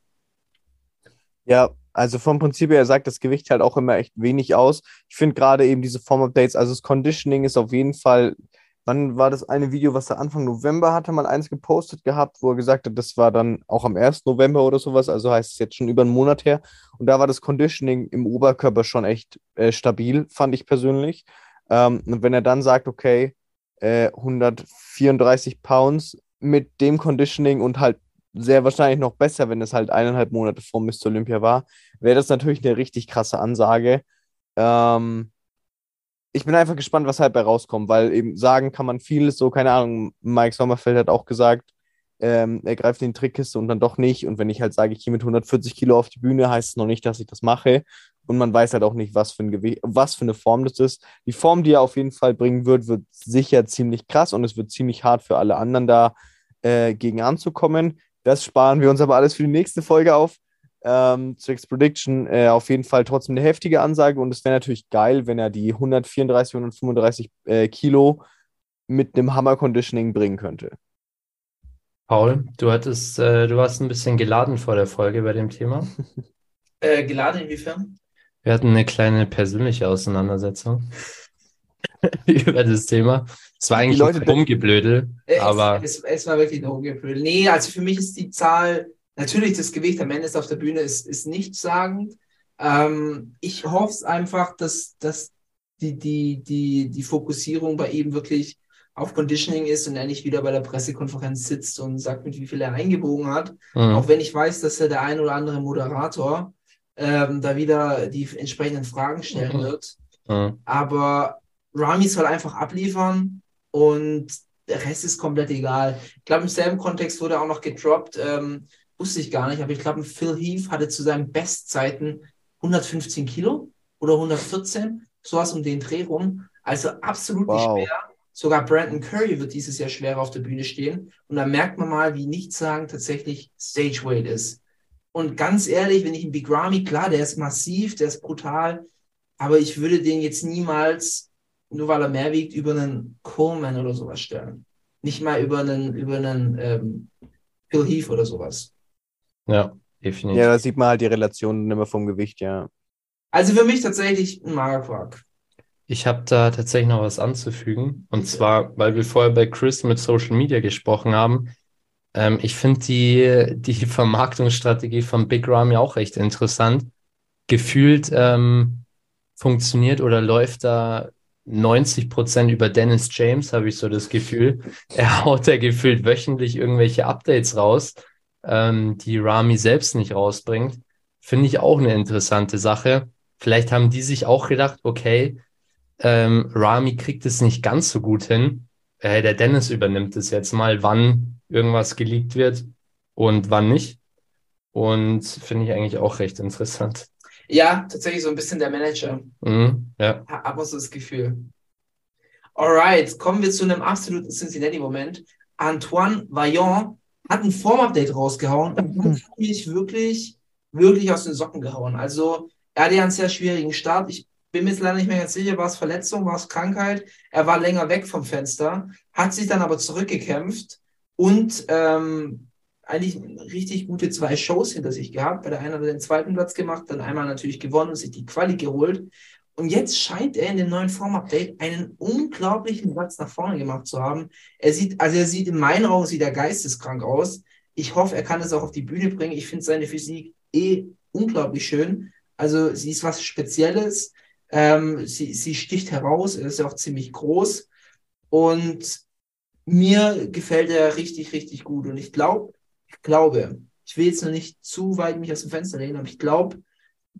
Ja, also vom Prinzip her sagt das Gewicht halt auch immer echt wenig aus. Ich finde gerade eben diese Form-Updates, also das Conditioning ist auf jeden Fall, wann war das eine Video, was er Anfang November hatte, mal eins gepostet gehabt, wo er gesagt hat, das war dann auch am 1. November oder sowas, also heißt es jetzt schon über einen Monat her. Und da war das Conditioning im Oberkörper schon echt äh, stabil, fand ich persönlich. Ähm, und wenn er dann sagt, okay, äh, 134 Pounds mit dem Conditioning und halt sehr wahrscheinlich noch besser, wenn es halt eineinhalb Monate vor Mr. Olympia war, wäre das natürlich eine richtig krasse Ansage. Ähm, ich bin einfach gespannt, was halt bei rauskommt, weil eben sagen kann man vieles, so, keine Ahnung, Mike Sommerfeld hat auch gesagt, ähm, er greift in die Trickkiste und dann doch nicht. Und wenn ich halt sage, ich gehe mit 140 Kilo auf die Bühne, heißt es noch nicht, dass ich das mache. Und man weiß halt auch nicht, was für, ein Gewicht, was für eine Form das ist. Die Form, die er auf jeden Fall bringen wird, wird sicher ziemlich krass und es wird ziemlich hart für alle anderen da äh, gegen anzukommen. Das sparen wir uns aber alles für die nächste Folge auf. Ähm, Tricks Prediction äh, auf jeden Fall trotzdem eine heftige Ansage und es wäre natürlich geil, wenn er die 134, 135 äh, Kilo mit einem Hammer Conditioning bringen könnte. Paul, du hattest, äh, du warst ein bisschen geladen vor der Folge bei dem Thema. Äh, geladen inwiefern? Wir hatten eine kleine persönliche Auseinandersetzung über das Thema. Es war eigentlich Leute ein Rumgeblödel, Äh, aber es, es, es war wirklich ein Hochgefühl. Nee, also für mich ist die Zahl, natürlich das Gewicht am Ende ist auf der Bühne, ist, ist nichtssagend. Ähm, ich hoffe es einfach, dass, dass die, die, die, die Fokussierung bei ihm wirklich auf Conditioning ist und er nicht wieder bei der Pressekonferenz sitzt und sagt, mit wie viel er eingebogen hat. mh, Auch wenn ich weiß, dass er der ein oder andere Moderator ähm, da wieder die entsprechenden Fragen stellen Mhm. wird. mh. Aber Rami soll einfach abliefern und der Rest ist komplett egal. Ich glaube, im selben Kontext wurde auch noch gedroppt, ähm, wusste ich gar nicht, aber ich glaube, Phil Heath hatte zu seinen Bestzeiten 115 Kilo oder 114, sowas um den Dreh rum. Also absolut nicht Wow. schwer. Sogar Brandon Curry wird dieses Jahr schwerer auf der Bühne stehen. Und da merkt man mal, wie Nichtsagen tatsächlich Stageweight ist. Und ganz ehrlich, wenn ich einen Big Ramy, klar, der ist massiv, der ist brutal, aber ich würde den jetzt niemals, nur weil er mehr wiegt, über einen Coleman oder sowas stellen. Nicht mal über einen, über einen ähm, Phil Heath oder sowas. Ja, definitiv. Ja, da sieht man halt die Relation immer vom Gewicht, ja. Also für mich tatsächlich ein Magerquark. Ich habe da tatsächlich noch was anzufügen. Und zwar, weil wir vorher bei Chris mit Social Media gesprochen haben. Ähm, ich finde die, die Vermarktungsstrategie von Big Ramy auch echt interessant. Gefühlt ähm, funktioniert oder läuft da 90 Prozent über Dennis James, habe ich so das Gefühl. Er haut da gefühlt wöchentlich irgendwelche Updates raus, ähm, die Ramy selbst nicht rausbringt. Finde ich auch eine interessante Sache. Vielleicht haben die sich auch gedacht, okay, ähm, Rami kriegt es nicht ganz so gut hin. Äh, der Dennis übernimmt es jetzt mal, wann irgendwas geleakt wird und wann nicht. Und finde ich eigentlich auch recht interessant. Ja, tatsächlich so ein bisschen der Manager. Mhm, ja. Aber so das Gefühl. Alright, kommen wir zu einem absoluten Cincinnati-Moment. Antoine Vaillant hat ein Form-Update rausgehauen und das hat mich wirklich, wirklich aus den Socken gehauen. Also, er hatte ja einen sehr schwierigen Start. Ich bin mir jetzt leider nicht mehr ganz sicher, war es Verletzung, war es Krankheit? Er war länger weg vom Fenster, hat sich dann aber zurückgekämpft und ähm, eigentlich richtig gute zwei Shows hinter sich gehabt. Bei der einen hat er den zweiten Platz gemacht, dann einmal natürlich gewonnen und sich die Quali geholt. Und jetzt scheint er in dem neuen Form-Update einen unglaublichen Platz nach vorne gemacht zu haben. Er sieht, also er sieht in meinen Augen sieht er geisteskrank aus. Ich hoffe, er kann es auch auf die Bühne bringen. Ich finde seine Physik eh unglaublich schön. Also sie ist was Spezielles. Ähm, sie, sie sticht heraus. Er ist ja auch ziemlich groß. Und mir gefällt er richtig, richtig gut. Und ich glaube, ich glaube, ich will jetzt noch nicht zu weit mich aus dem Fenster lehnen, aber ich glaube,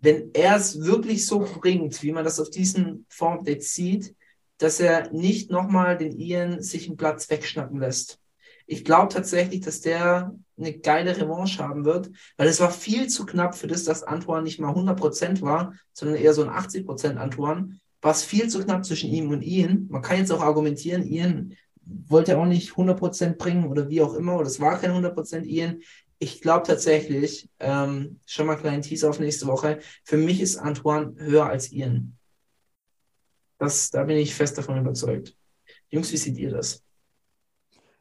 wenn er es wirklich so bringt, wie man das auf diesen Form-Update sieht, dass er nicht nochmal den Ian sich einen Platz wegschnappen lässt. Ich glaube tatsächlich, dass der eine geile Revanche haben wird, weil es war viel zu knapp für das, dass Antoine nicht mal 100% war, sondern eher so ein 80% Antoine. War es viel zu knapp zwischen ihm und Ian. Man kann jetzt auch argumentieren, Ian wollte auch nicht 100% bringen oder wie auch immer, oder es war kein 100% Ian. Ich glaube tatsächlich, ähm, schon mal einen kleinen Teaser auf nächste Woche, für mich ist Antoine höher als Ian. Das, da bin ich fest davon überzeugt. Jungs, wie seht ihr das?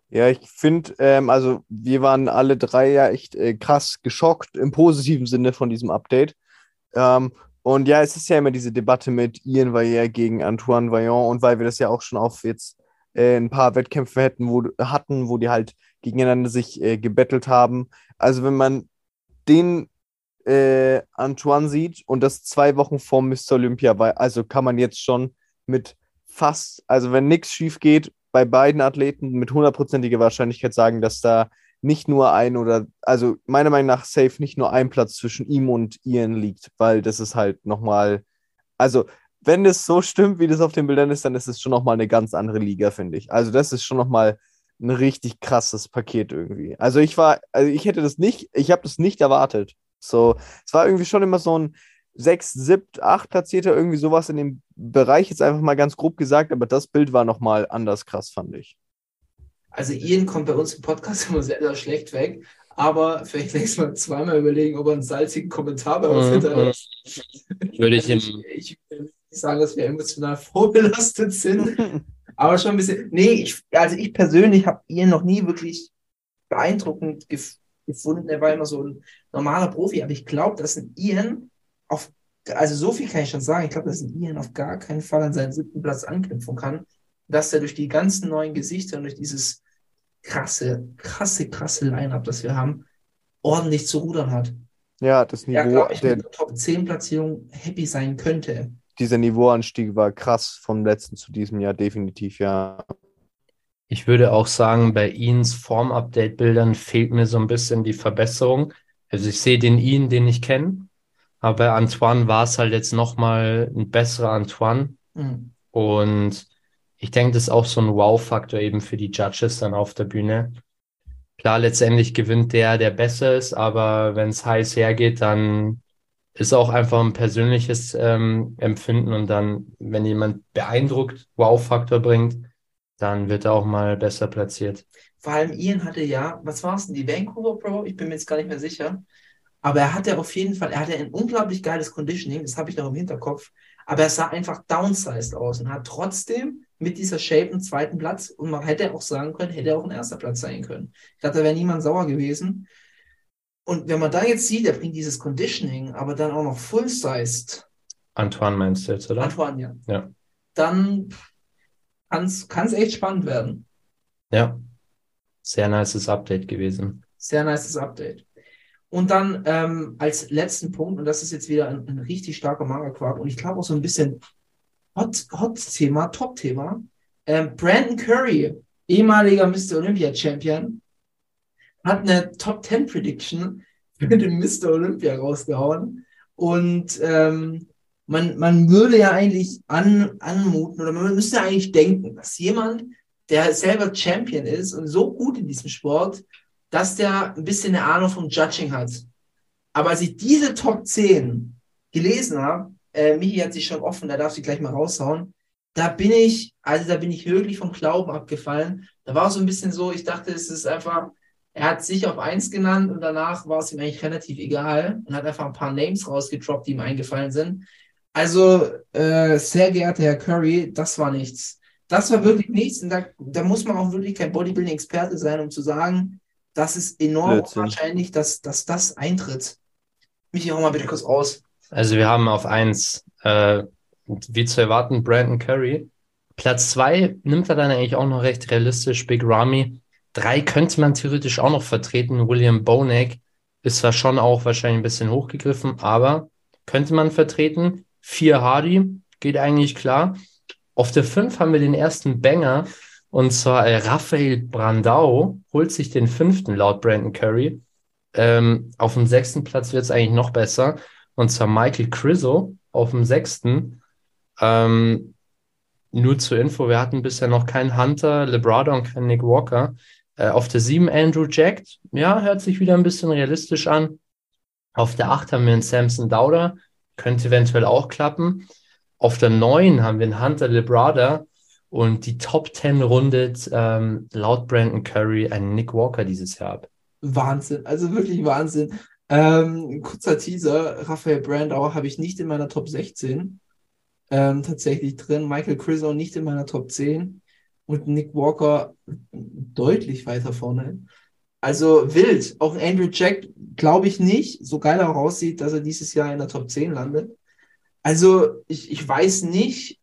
Ja, ich finde, ähm, also wir waren alle drei ja echt äh, krass geschockt im positiven Sinne von diesem Update. Ähm, und ja, es ist ja immer diese Debatte mit Ian Vaillant gegen Antoine Vaillant und weil wir das ja auch schon auf jetzt äh, ein paar Wettkämpfe hätten, wo, hatten, wo die halt gegeneinander sich äh, gebettelt haben. Also wenn man den äh, Antoine sieht und das zwei Wochen vor Mr. Olympia war, also kann man jetzt schon mit fast, also wenn nichts schief geht, bei beiden Athleten mit hundertprozentiger Wahrscheinlichkeit sagen, dass da nicht nur ein oder, also meiner Meinung nach safe nicht nur ein Platz zwischen ihm und Ian liegt, weil das ist halt nochmal, also wenn es so stimmt, wie das auf den Bildern ist, dann ist es schon nochmal eine ganz andere Liga, finde ich. Also das ist schon nochmal ein richtig krasses Paket irgendwie. Also ich war, also ich hätte das nicht, ich habe das nicht erwartet. So, es war irgendwie schon immer so ein 6, 7, 8 Platzierter, irgendwie sowas in dem Bereich, jetzt einfach mal ganz grob gesagt, aber das Bild war nochmal anders krass, fand ich. Also Ian kommt bei uns im Podcast immer sehr, sehr schlecht weg, aber vielleicht nächstes Mal zweimal überlegen, ob er einen salzigen Kommentar bei uns Mhm. hinterlässt. Würde ich Also ihm- ich, ich nicht sagen, dass wir emotional vorbelastet sind, aber schon ein bisschen. Nee, ich, also ich persönlich habe Ian noch nie wirklich beeindruckend gef gefunden. Er war immer so ein normaler Profi, aber ich glaube, dass ein Ian auf, also so viel kann ich schon sagen, ich glaube, dass ein Ian auf gar keinen Fall an seinen siebten Platz anknüpfen kann, dass er durch die ganzen neuen Gesichter und durch dieses krasse, krasse, krasse Line-Up, das wir haben, ordentlich zu rudern hat. Ja, das Ja, Niveau, glaube ich, der, mit der Top 10 Platzierung happy sein könnte. Dieser Niveauanstieg war krass vom letzten zu diesem Jahr, definitiv, ja. Ich würde auch sagen, bei Ians Form-Update-Bildern fehlt mir so ein bisschen die Verbesserung. Also ich sehe den Ian, den ich kenne, aber bei Antoine war es halt jetzt nochmal ein besserer Antoine. Mhm. Und ich denke, das ist auch so ein Wow-Faktor eben für die Judges dann auf der Bühne. Klar, letztendlich gewinnt der, der besser ist, aber wenn es heiß hergeht, dann ist auch einfach ein persönliches ähm, Empfinden und dann, wenn jemand beeindruckt, Wow-Faktor bringt, dann wird er auch mal besser platziert. Vor allem Ian hatte ja, was war es denn, die Vancouver Pro? Ich bin mir jetzt gar nicht mehr sicher. Aber er hatte auf jeden Fall, er hatte ein unglaublich geiles Conditioning, das habe ich noch im Hinterkopf. Aber er sah einfach downsized aus und hat trotzdem mit dieser Shape einen zweiten Platz und man hätte auch sagen können, hätte auch ein erster Platz sein können. Ich glaube, da wäre niemand sauer gewesen. Und wenn man da jetzt sieht, er bringt dieses Conditioning, aber dann auch noch full-sized, Antoine meinst du jetzt, oder? Antoine, ja, Ja. dann kann es echt spannend werden. Ja. Sehr nices Update gewesen. Sehr nices Update. Und dann ähm, als letzten Punkt, und das ist jetzt wieder ein, ein richtig starker Manga-Quark und ich glaube auch so ein bisschen Hot- Hot-Thema, Top-Thema. Ähm, Brandon Curry, ehemaliger Mr. Olympia-Champion, hat eine Top 10 Prediction für den Mr. Olympia rausgehauen. Und ähm, man, man würde ja eigentlich an, anmuten oder man müsste eigentlich denken, dass jemand, der selber Champion ist und so gut in diesem Sport, dass der ein bisschen eine Ahnung vom Judging hat. Aber als ich diese Top 10 gelesen habe, äh, Michi hat sich schon offen, da darf sie gleich mal raushauen, da bin ich, also da bin ich wirklich vom Glauben abgefallen. Da war so ein bisschen so, ich dachte, es ist einfach, er hat sich auf eins genannt und danach war es ihm eigentlich relativ egal und hat einfach ein paar Names rausgedroppt, die ihm eingefallen sind. Also, äh, sehr geehrter Herr Curry, das war nichts. Das war wirklich nichts. Und da, da muss man auch wirklich kein Bodybuilding-Experte sein, um zu sagen, das ist enorm Blödsinn. wahrscheinlich, dass, dass das eintritt. Michi, hau mal bitte kurz aus. Also wir haben auf eins, äh, wie zu erwarten, Brandon Curry. Platz zwei nimmt er dann eigentlich auch noch recht realistisch, Big Ramy. Drei könnte man theoretisch auch noch vertreten. William Bonek ist zwar schon auch wahrscheinlich ein bisschen hochgegriffen, aber könnte man vertreten. Vier Hardy, geht eigentlich klar. Auf der fünf haben wir den ersten Banger und zwar äh, Raphael Brandau holt sich den fünften laut Brandon Curry. Ähm, auf dem sechsten Platz wird es eigentlich noch besser. Und zwar Michael Crizzo auf dem sechsten. Ähm, nur zur Info, wir hatten bisher noch keinen Hunter, Lebrada und keinen Nick Walker. Äh, auf der sieben Andrew Jack. Ja, hört sich wieder ein bisschen realistisch an. Auf der acht haben wir einen Samson Dauder. Könnte eventuell auch klappen. Auf der neun haben wir einen Hunter Lebrada. Und die Top 10 rundet ähm, laut Brandon Curry einen Nick Walker dieses Jahr ab. Wahnsinn, also wirklich Wahnsinn. Ähm, kurzer Teaser, Raphael Brandau habe ich nicht in meiner Top 16 ähm, tatsächlich drin, Michael Crizzo nicht in meiner Top 10 und Nick Walker deutlich weiter vorne. Also wild, auch Andrew Jack glaube ich nicht, so geil er auch aussieht, dass er dieses Jahr in der Top 10 landet. Also ich, ich weiß nicht,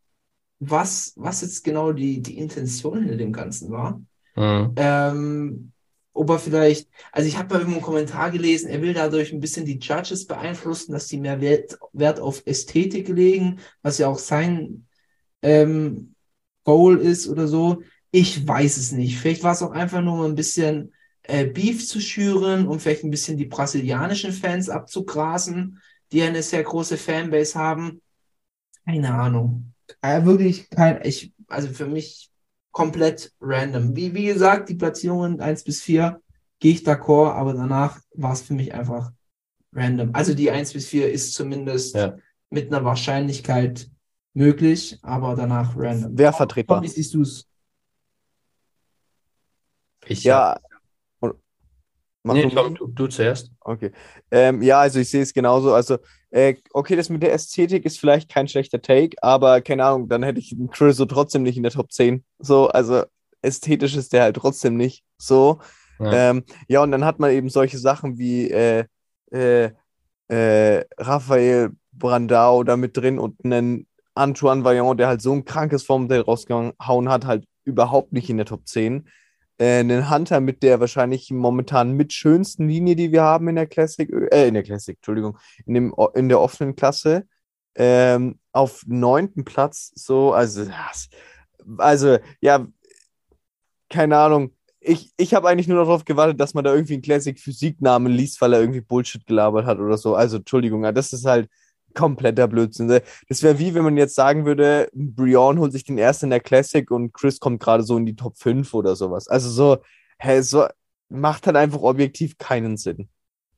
was, was jetzt genau die, die Intention hinter dem Ganzen war. Mhm. Ähm, ob er vielleicht, also ich habe mal irgendwo einen Kommentar gelesen, er will dadurch ein bisschen die Judges beeinflussen, dass die mehr Wert, Wert auf Ästhetik legen, was ja auch sein ähm, Goal ist oder so. Ich weiß es nicht. Vielleicht war es auch einfach nur mal ein bisschen äh, Beef zu schüren, um vielleicht ein bisschen die brasilianischen Fans abzugrasen, die ja eine sehr große Fanbase haben. Keine Ahnung. Äh, wirklich kein, ich, also für mich komplett random. Wie, wie gesagt, die Platzierungen 1 bis 4 gehe ich d'accord, aber danach war es für mich einfach random. Also die 1 bis 4 ist zumindest Ja. mit einer Wahrscheinlichkeit möglich, aber danach random. Wäre vertretbar. Wie siehst du es? Ich Ja. Mach Nee, du Tom, mal. du, du zuerst. Okay. Ähm, ja, also ich sehe es genauso. Also, äh, okay, das mit der Ästhetik ist vielleicht kein schlechter Take, aber keine Ahnung, dann hätte ich den Chris so trotzdem nicht in der Top 10. So, also ästhetisch ist der halt trotzdem nicht. So. Ja. Ähm, ja, und dann hat man eben solche Sachen wie äh, äh, äh, Raphael Brandau da mit drin und einen Antoine Vaillant, der halt so ein krankes Formodell rausgehauen hat, halt überhaupt nicht in der Top 10. Äh, einen Hunter mit der wahrscheinlich momentan mit schönsten Linie, die wir haben in der Classic, äh, in der Classic, Entschuldigung, in, dem, in der offenen Klasse. Ähm, auf neunten Platz, so, also, also, ja, keine Ahnung. Ich, ich habe eigentlich nur darauf gewartet, dass man da irgendwie einen Classic Physiknamen liest, weil er irgendwie Bullshit gelabert hat oder so. Also, Entschuldigung, das ist halt kompletter Blödsinn. Das wäre wie, wenn man jetzt sagen würde, Brion holt sich den ersten in der Classic und Chris kommt gerade so in die Top 5 oder sowas. Also so, hä, so macht halt einfach objektiv keinen Sinn.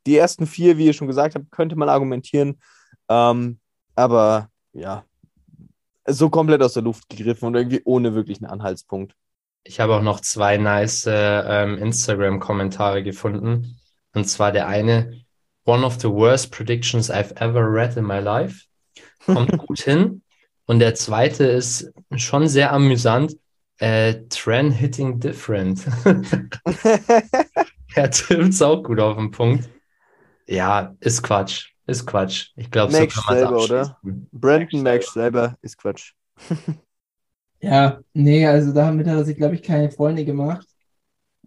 Die ersten vier, wie ihr schon gesagt habt, könnte man argumentieren. Ähm, aber ja, so komplett aus der Luft gegriffen und irgendwie ohne wirklichen Anhaltspunkt. Ich habe auch noch zwei nice äh, ähm, Instagram-Kommentare gefunden. Und zwar der eine, one of the worst predictions I've ever read in my life. Kommt gut hin. Und der zweite ist schon sehr amüsant. Äh, Trend hitting different. er trifft auch gut auf den Punkt. Ja, ist Quatsch. Ist Quatsch. Ich glaube, so kann man es selber, oder? abschließen. Brandon Max selber ist Quatsch. Ja, nee, also damit hat er sich, glaube ich, keine Freunde gemacht.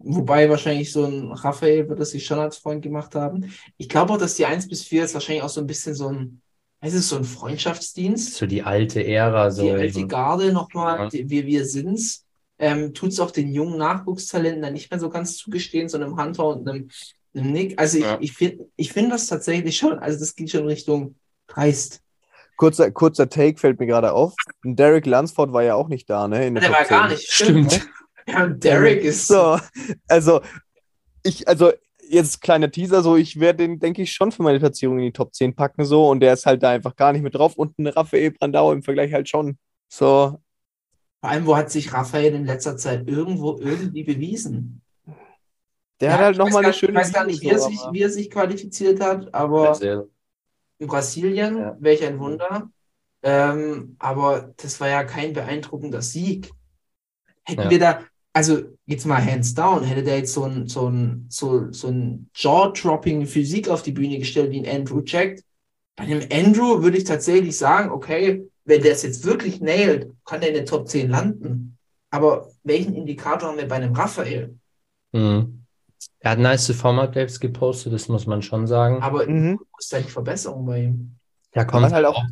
Wobei wahrscheinlich so ein Raphael wird das sich schon als Freund gemacht haben. Ich glaube auch, dass die 1 bis 4 ist wahrscheinlich auch so ein bisschen so ein, es ist so ein Freundschaftsdienst. So die alte Ära. So die alte Garde nochmal, Ja. wir, wir sind's. Ähm, tut es auch den jungen Nachwuchstalenten dann nicht mehr so ganz zugestehen, so einem Hunter und einem, einem Nick. Also ich, Ja. ich finde ich find das tatsächlich schon, also das geht schon Richtung dreist. Kurzer, kurzer Take fällt mir gerade auf. Derek Lunsford war ja auch nicht da, ne? In Der Top war gar 10. nicht. Stimmt. Ja, und Derek ist So, also ich, also jetzt kleiner Teaser, so ich werde den, denke ich, schon für meine Platzierung in die Top 10 packen, so und der ist halt da einfach gar nicht mit drauf und ein Raphael Brandau im Vergleich halt schon. So, Vor allem, wo hat sich Raphael in letzter Zeit irgendwo irgendwie bewiesen? der Ja, hat halt nochmal eine schöne Ich weiß gar nicht, wie er, sich, wie er sich qualifiziert hat, aber Sehr- in Brasilien, Ja. welch ein Wunder. Ähm, aber das war ja kein beeindruckender Sieg. Hätten Ja. wir da, also jetzt mal hands down, hätte der jetzt so ein, so ein, so, so ein Jaw-dropping Physik auf die Bühne gestellt, wie ein Andrew checkt. Bei dem Andrew würde ich tatsächlich sagen, okay, wenn der es jetzt wirklich nailt, kann der in der Top 10 landen. Aber welchen Indikator haben wir bei einem Raphael? Mhm. Er hat nice Format-Waves gepostet, das muss man schon sagen. Aber Mhm. ist da die Verbesserung bei ihm? Da kommt halt auch-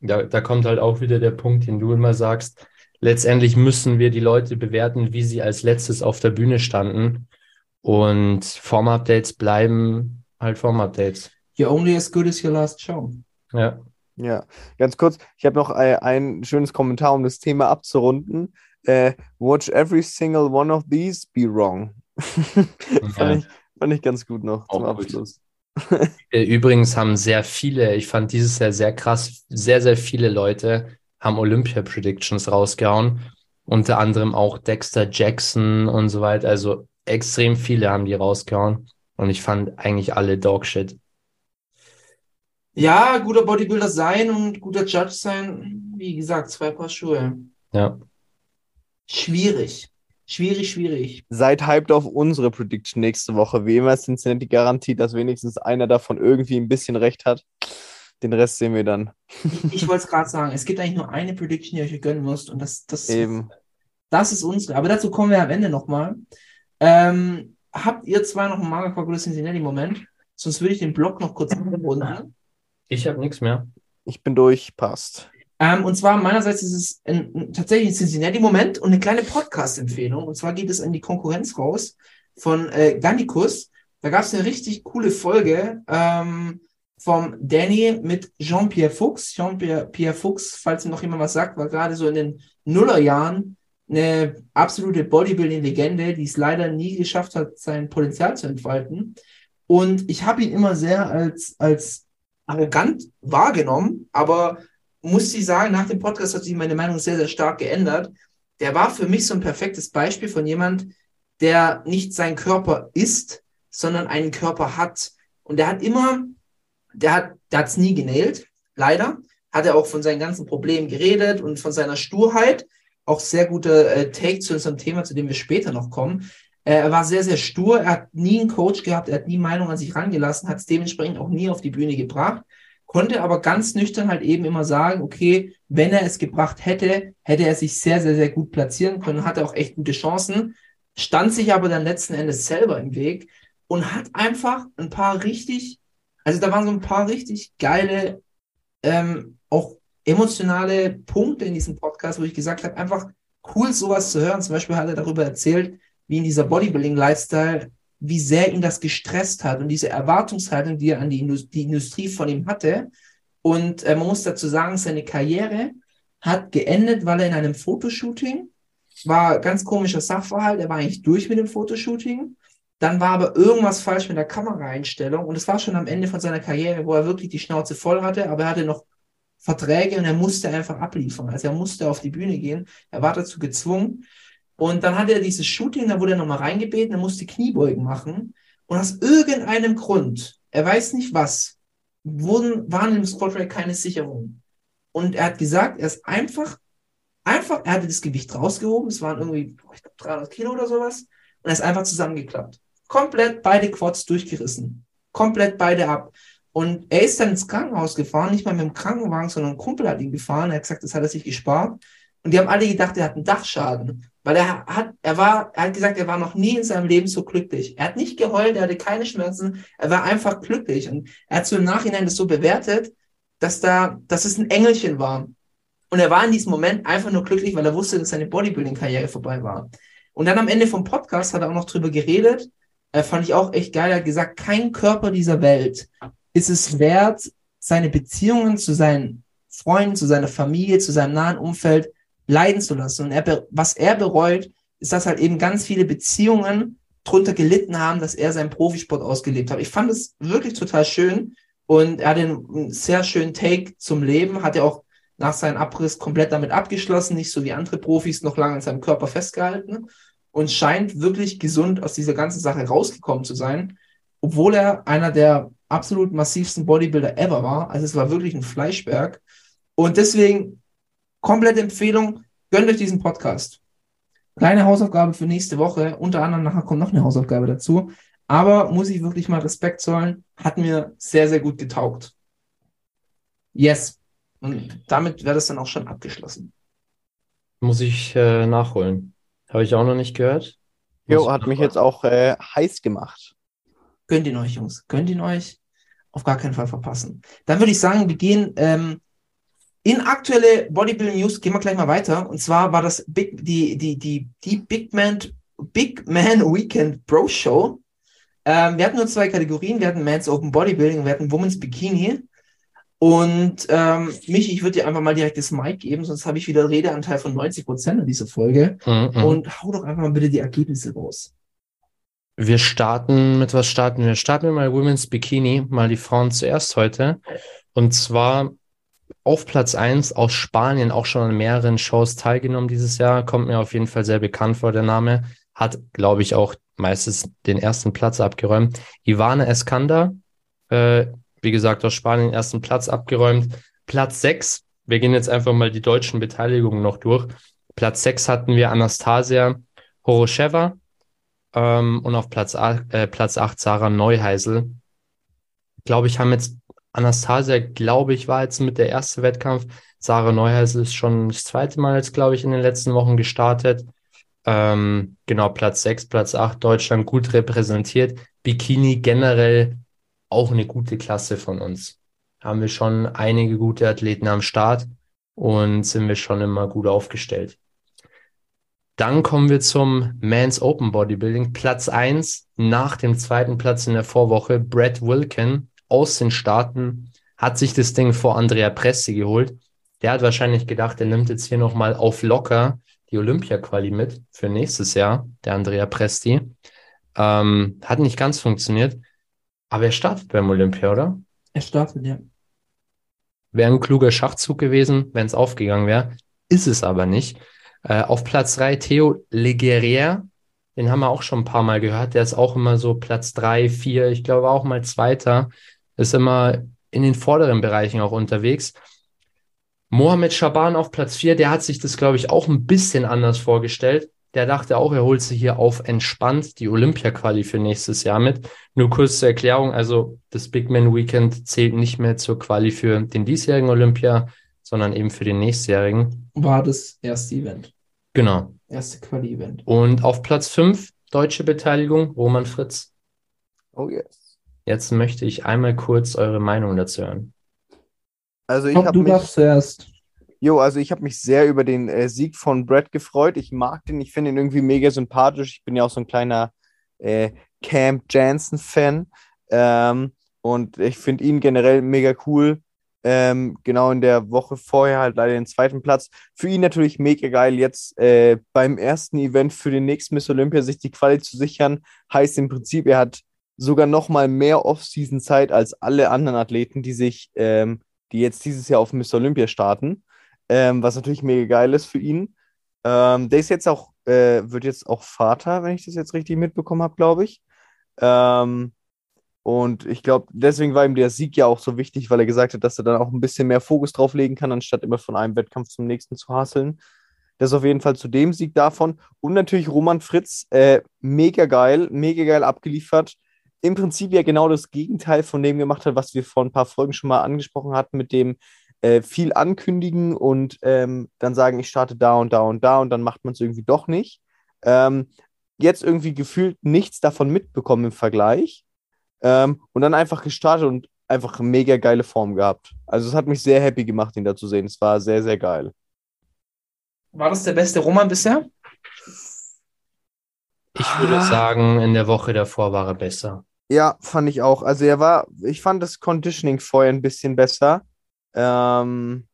da, da kommt halt auch wieder der Punkt, den du immer sagst. Letztendlich müssen wir die Leute bewerten, wie sie als letztes auf der Bühne standen. Und Form-Updates bleiben halt Form-Updates. You're only as good as your last show. Ja. Ja, ganz kurz, ich habe noch ein, ein schönes Kommentar, um das Thema abzurunden. Äh, watch every single one of these be wrong. fand, ich, fand ich ganz gut noch zum Auch gut. Abschluss. Äh, Übrigens haben sehr viele, ich fand dieses Jahr sehr krass, sehr, sehr viele Leute haben Olympia-Predictions rausgehauen. Unter anderem auch Dexter Jackson und so weiter. Also extrem viele haben die rausgehauen. Und ich fand eigentlich alle Dogshit. Ja, guter Bodybuilder sein und guter Judge sein, wie gesagt, zwei Paar Schuhe. Ja. Schwierig. Schwierig, schwierig. Seid hyped auf unsere Prediction nächste Woche. Wie immer sind die Garantie, dass wenigstens einer davon irgendwie ein bisschen recht hat. Den Rest sehen wir dann. Ich, ich wollte es gerade sagen, es gibt eigentlich nur eine Prediction, die ihr euch gönnen müsst und das, das, Eben. das ist unsere. Aber dazu kommen wir am Ende nochmal. Ähm, habt ihr zwei noch einen Magerquark oder Cincinnati-Moment? Sonst würde ich den Blog noch kurz abrunden. Ich habe nichts mehr. Ich bin durch, passt. Ähm, und zwar meinerseits ist es ein, ein, tatsächlich ein Cincinnati-Moment und eine kleine Podcast-Empfehlung. Und zwar geht es an die Konkurrenz raus von äh, Gannikus. Da gab es eine richtig coole Folge ähm, vom Danny mit Jean-Pierre Fuchs. Jean-Pierre Pierre Fuchs, falls ihm noch jemand was sagt, war gerade so in den Nullerjahren eine absolute Bodybuilding-Legende, die es leider nie geschafft hat, sein Potenzial zu entfalten. Und ich habe ihn immer sehr als, als arrogant wahrgenommen, aber muss ich sagen, nach dem Podcast hat sich meine Meinung sehr, sehr stark geändert. Der war für mich so ein perfektes Beispiel von jemand, der nicht sein Körper ist, sondern einen Körper hat. Und der hat immer, der hat, der hat es nie genäht, leider. Hat er auch von seinen ganzen Problemen geredet und von seiner Sturheit. Auch sehr gute äh, Take zu unserem Thema, zu dem wir später noch kommen. Äh, er war sehr, sehr stur. Er hat nie einen Coach gehabt. Er hat nie Meinung an sich rangelassen, hat es dementsprechend auch nie auf die Bühne gebracht. Konnte aber ganz nüchtern halt eben immer sagen, okay, wenn er es gebracht hätte, hätte er sich sehr, sehr, sehr gut platzieren können, hatte auch echt gute Chancen, stand sich aber dann letzten Endes selber im Weg und hat einfach ein paar richtig, also da waren so ein paar richtig geile, ähm, auch emotionale Punkte in diesem Podcast, wo ich gesagt habe, einfach cool sowas zu hören. Zum Beispiel hat er darüber erzählt, wie in dieser Bodybuilding-Lifestyle, wie sehr ihn das gestresst hat und diese Erwartungshaltung, die er an die, Indust die Industrie von ihm hatte. Und äh, man muss dazu sagen, seine Karriere hat geendet, weil er in einem Fotoshooting war ganz komischer Sachverhalt. Er war eigentlich durch mit dem Fotoshooting. Dann war aber irgendwas falsch mit der Kameraeinstellung und es war schon am Ende von seiner Karriere, wo er wirklich die Schnauze voll hatte, aber er hatte noch Verträge und er musste einfach abliefern. Also er musste auf die Bühne gehen. Er war dazu gezwungen. Und dann hatte er dieses Shooting, da wurde er nochmal reingebeten, er musste Kniebeugen machen. Und aus irgendeinem Grund, er weiß nicht was, wurden, waren im Squat Rack keine Sicherungen. Und er hat gesagt, er ist einfach, einfach, er hatte das Gewicht rausgehoben, es waren irgendwie, ich glaube, 300 Kilo oder sowas, und er ist einfach zusammengeklappt. Komplett beide Quads durchgerissen. Komplett beide ab. Und er ist dann ins Krankenhaus gefahren, nicht mal mit dem Krankenwagen, sondern ein Kumpel hat ihn gefahren. Er hat gesagt, das hat er sich gespart. Und die haben alle gedacht, er hat einen Dachschaden. Weil er hat, er war, er hat gesagt, er war noch nie in seinem Leben so glücklich. Er hat nicht geheult, er hatte keine Schmerzen, er war einfach glücklich. Und er hat so im Nachhinein das so bewertet, dass da, dass es ein Engelchen war. Und er war in diesem Moment einfach nur glücklich, weil er wusste, dass seine Bodybuilding-Karriere vorbei war. Und dann am Ende vom Podcast hat er auch noch drüber geredet. Äh, fand ich auch echt geil. Er hat gesagt, kein Körper dieser Welt ist es wert, seine Beziehungen zu seinen Freunden, zu seiner Familie, zu seinem nahen Umfeld leiden zu lassen. Und er, was er bereut, ist, dass halt eben ganz viele Beziehungen drunter gelitten haben, dass er seinen Profisport ausgelebt hat. Ich fand es wirklich total schön und er hat einen sehr schönen Take zum Leben, hat er auch nach seinem Abriss komplett damit abgeschlossen, nicht so wie andere Profis noch lange an seinem Körper festgehalten und scheint wirklich gesund aus dieser ganzen Sache rausgekommen zu sein, obwohl er einer der absolut massivsten Bodybuilder ever war. Also es war wirklich ein Fleischberg. Und deswegen komplette Empfehlung, gönnt euch diesen Podcast. Kleine Hausaufgabe für nächste Woche. Unter anderem nachher kommt noch eine Hausaufgabe dazu. Aber muss ich wirklich mal Respekt zollen, hat mir sehr, sehr gut getaugt. Yes. Und damit wäre das dann auch schon abgeschlossen. Muss ich äh, nachholen. Habe ich auch noch nicht gehört. Jo, hat mich jetzt auch äh, heiß gemacht. Gönnt ihn euch, Jungs. Gönnt ihn euch. Auf gar keinen Fall verpassen. Dann würde ich sagen, wir gehen ähm, in aktuelle Bodybuilding News. Gehen wir gleich mal weiter. Und zwar war das Big, die, die, die, die Big Man, Big Man Weekend Bro Show. Ähm, wir hatten nur zwei Kategorien. Wir hatten Men's Open Bodybuilding und wir hatten Women's Bikini. Und ähm, Michi, ich würde dir einfach mal direkt das Mic geben, sonst habe ich wieder Redeanteil von 90 Prozent in dieser Folge. Mhm. Und hau doch einfach mal bitte die Ergebnisse raus. Wir starten mit was starten wir? Starten wir mal Women's Bikini, mal die Frauen zuerst heute. Und zwar auf Platz 1 aus Spanien, auch schon an mehreren Shows teilgenommen dieses Jahr. Kommt mir auf jeden Fall sehr bekannt vor, der Name. Hat, glaube ich, auch meistens den ersten Platz abgeräumt. Ivana Eskander, äh, wie gesagt, aus Spanien ersten Platz abgeräumt. Platz 6, wir gehen jetzt einfach mal die deutschen Beteiligungen noch durch. Platz 6 hatten wir Anastasia Horosheva ähm, und auf Platz, äh, Platz 8 Sarah Neuheisel. Glaube ich, haben jetzt Anastasia, glaube ich, war jetzt mit der erste Wettkampf. Sarah Neuheisel ist schon das zweite Mal jetzt, glaube ich, in den letzten Wochen gestartet. Ähm, genau, Platz 6, Platz 8, Deutschland gut repräsentiert. Bikini generell auch eine gute Klasse von uns. Haben wir schon einige gute Athleten am Start und sind wir schon immer gut aufgestellt. Dann kommen wir zum Men's Open Bodybuilding. Platz eins nach dem zweiten Platz in der Vorwoche. Brad Wilkin aus den Staaten hat sich das Ding vor Andrea Presti geholt. der hat wahrscheinlich gedacht, er nimmt jetzt hier nochmal auf locker die Olympia-Quali mit für nächstes Jahr, der Andrea Presti. Ähm, hat nicht ganz funktioniert, aber er startet beim Olympia, oder? Er startet, ja. Wäre ein kluger Schachzug gewesen, wenn es aufgegangen wäre. Ist es aber nicht. Äh, auf Platz 3 Theo Legerier, den haben wir auch schon ein paar Mal gehört. Der ist auch immer so Platz 3, 4, ich glaube auch mal Zweiter. Ist immer in den vorderen Bereichen auch unterwegs. Mohamed Shaban auf Platz 4, der hat sich das, glaube ich, auch ein bisschen anders vorgestellt. Der dachte auch, er holt sich hier auf entspannt die Olympia-Quali für nächstes Jahr mit. Nur kurz zur Erklärung, also das Big Man Weekend zählt nicht mehr zur Quali für den diesjährigen Olympia, sondern eben für den nächstjährigen. War das erste Event. Genau. Erste Quali-Event. Und auf Platz 5 deutsche Beteiligung, Roman Fritz. Oh yes. Jetzt möchte ich einmal kurz eure Meinung dazu hören. Also ich habe du mich, darfst zuerst. Jo, also ich habe mich sehr über den äh, Sieg von Brad gefreut. Ich mag den, ich finde ihn irgendwie mega sympathisch. Ich bin ja auch so ein kleiner äh, Camp Jansen-Fan. Ähm, und ich finde ihn generell mega cool. Ähm, genau in der Woche vorher halt leider den zweiten Platz. Für ihn natürlich mega geil, jetzt äh, beim ersten Event für den nächsten Miss Olympia sich die Quali zu sichern. Heißt im Prinzip, er hat sogar noch mal mehr Off-Season-Zeit als alle anderen Athleten, die sich, ähm, die jetzt dieses Jahr auf Miss Olympia starten. Ähm, was natürlich mega geil ist für ihn. Ähm, der ist jetzt auch, äh, wird jetzt auch Vater, wenn ich das jetzt richtig mitbekommen habe, glaube ich. Ähm, und ich glaube, deswegen war ihm der Sieg ja auch so wichtig, weil er gesagt hat, dass er dann auch ein bisschen mehr Fokus drauf legen kann, anstatt immer von einem Wettkampf zum nächsten zu hasseln. Das auf jeden Fall zu dem Sieg davon. Und natürlich Roman Fritz, äh, mega geil, mega geil abgeliefert. Im Prinzip ja genau das Gegenteil von dem gemacht hat, was wir vor ein paar Folgen schon mal angesprochen hatten, mit dem äh, viel ankündigen und ähm, dann sagen, ich starte da und da und da und dann macht man es irgendwie doch nicht. Ähm, jetzt irgendwie gefühlt nichts davon mitbekommen im Vergleich. Ähm, und dann einfach gestartet und einfach mega geile Form gehabt. Also es hat mich sehr happy gemacht, ihn da zu sehen. Es war sehr, sehr geil. War das der beste Roman bisher? Ich würde Ah. sagen, in der Woche davor war er besser. Ja, fand ich auch. Also er war, ich fand das Conditioning vorher ein bisschen besser. Ähm,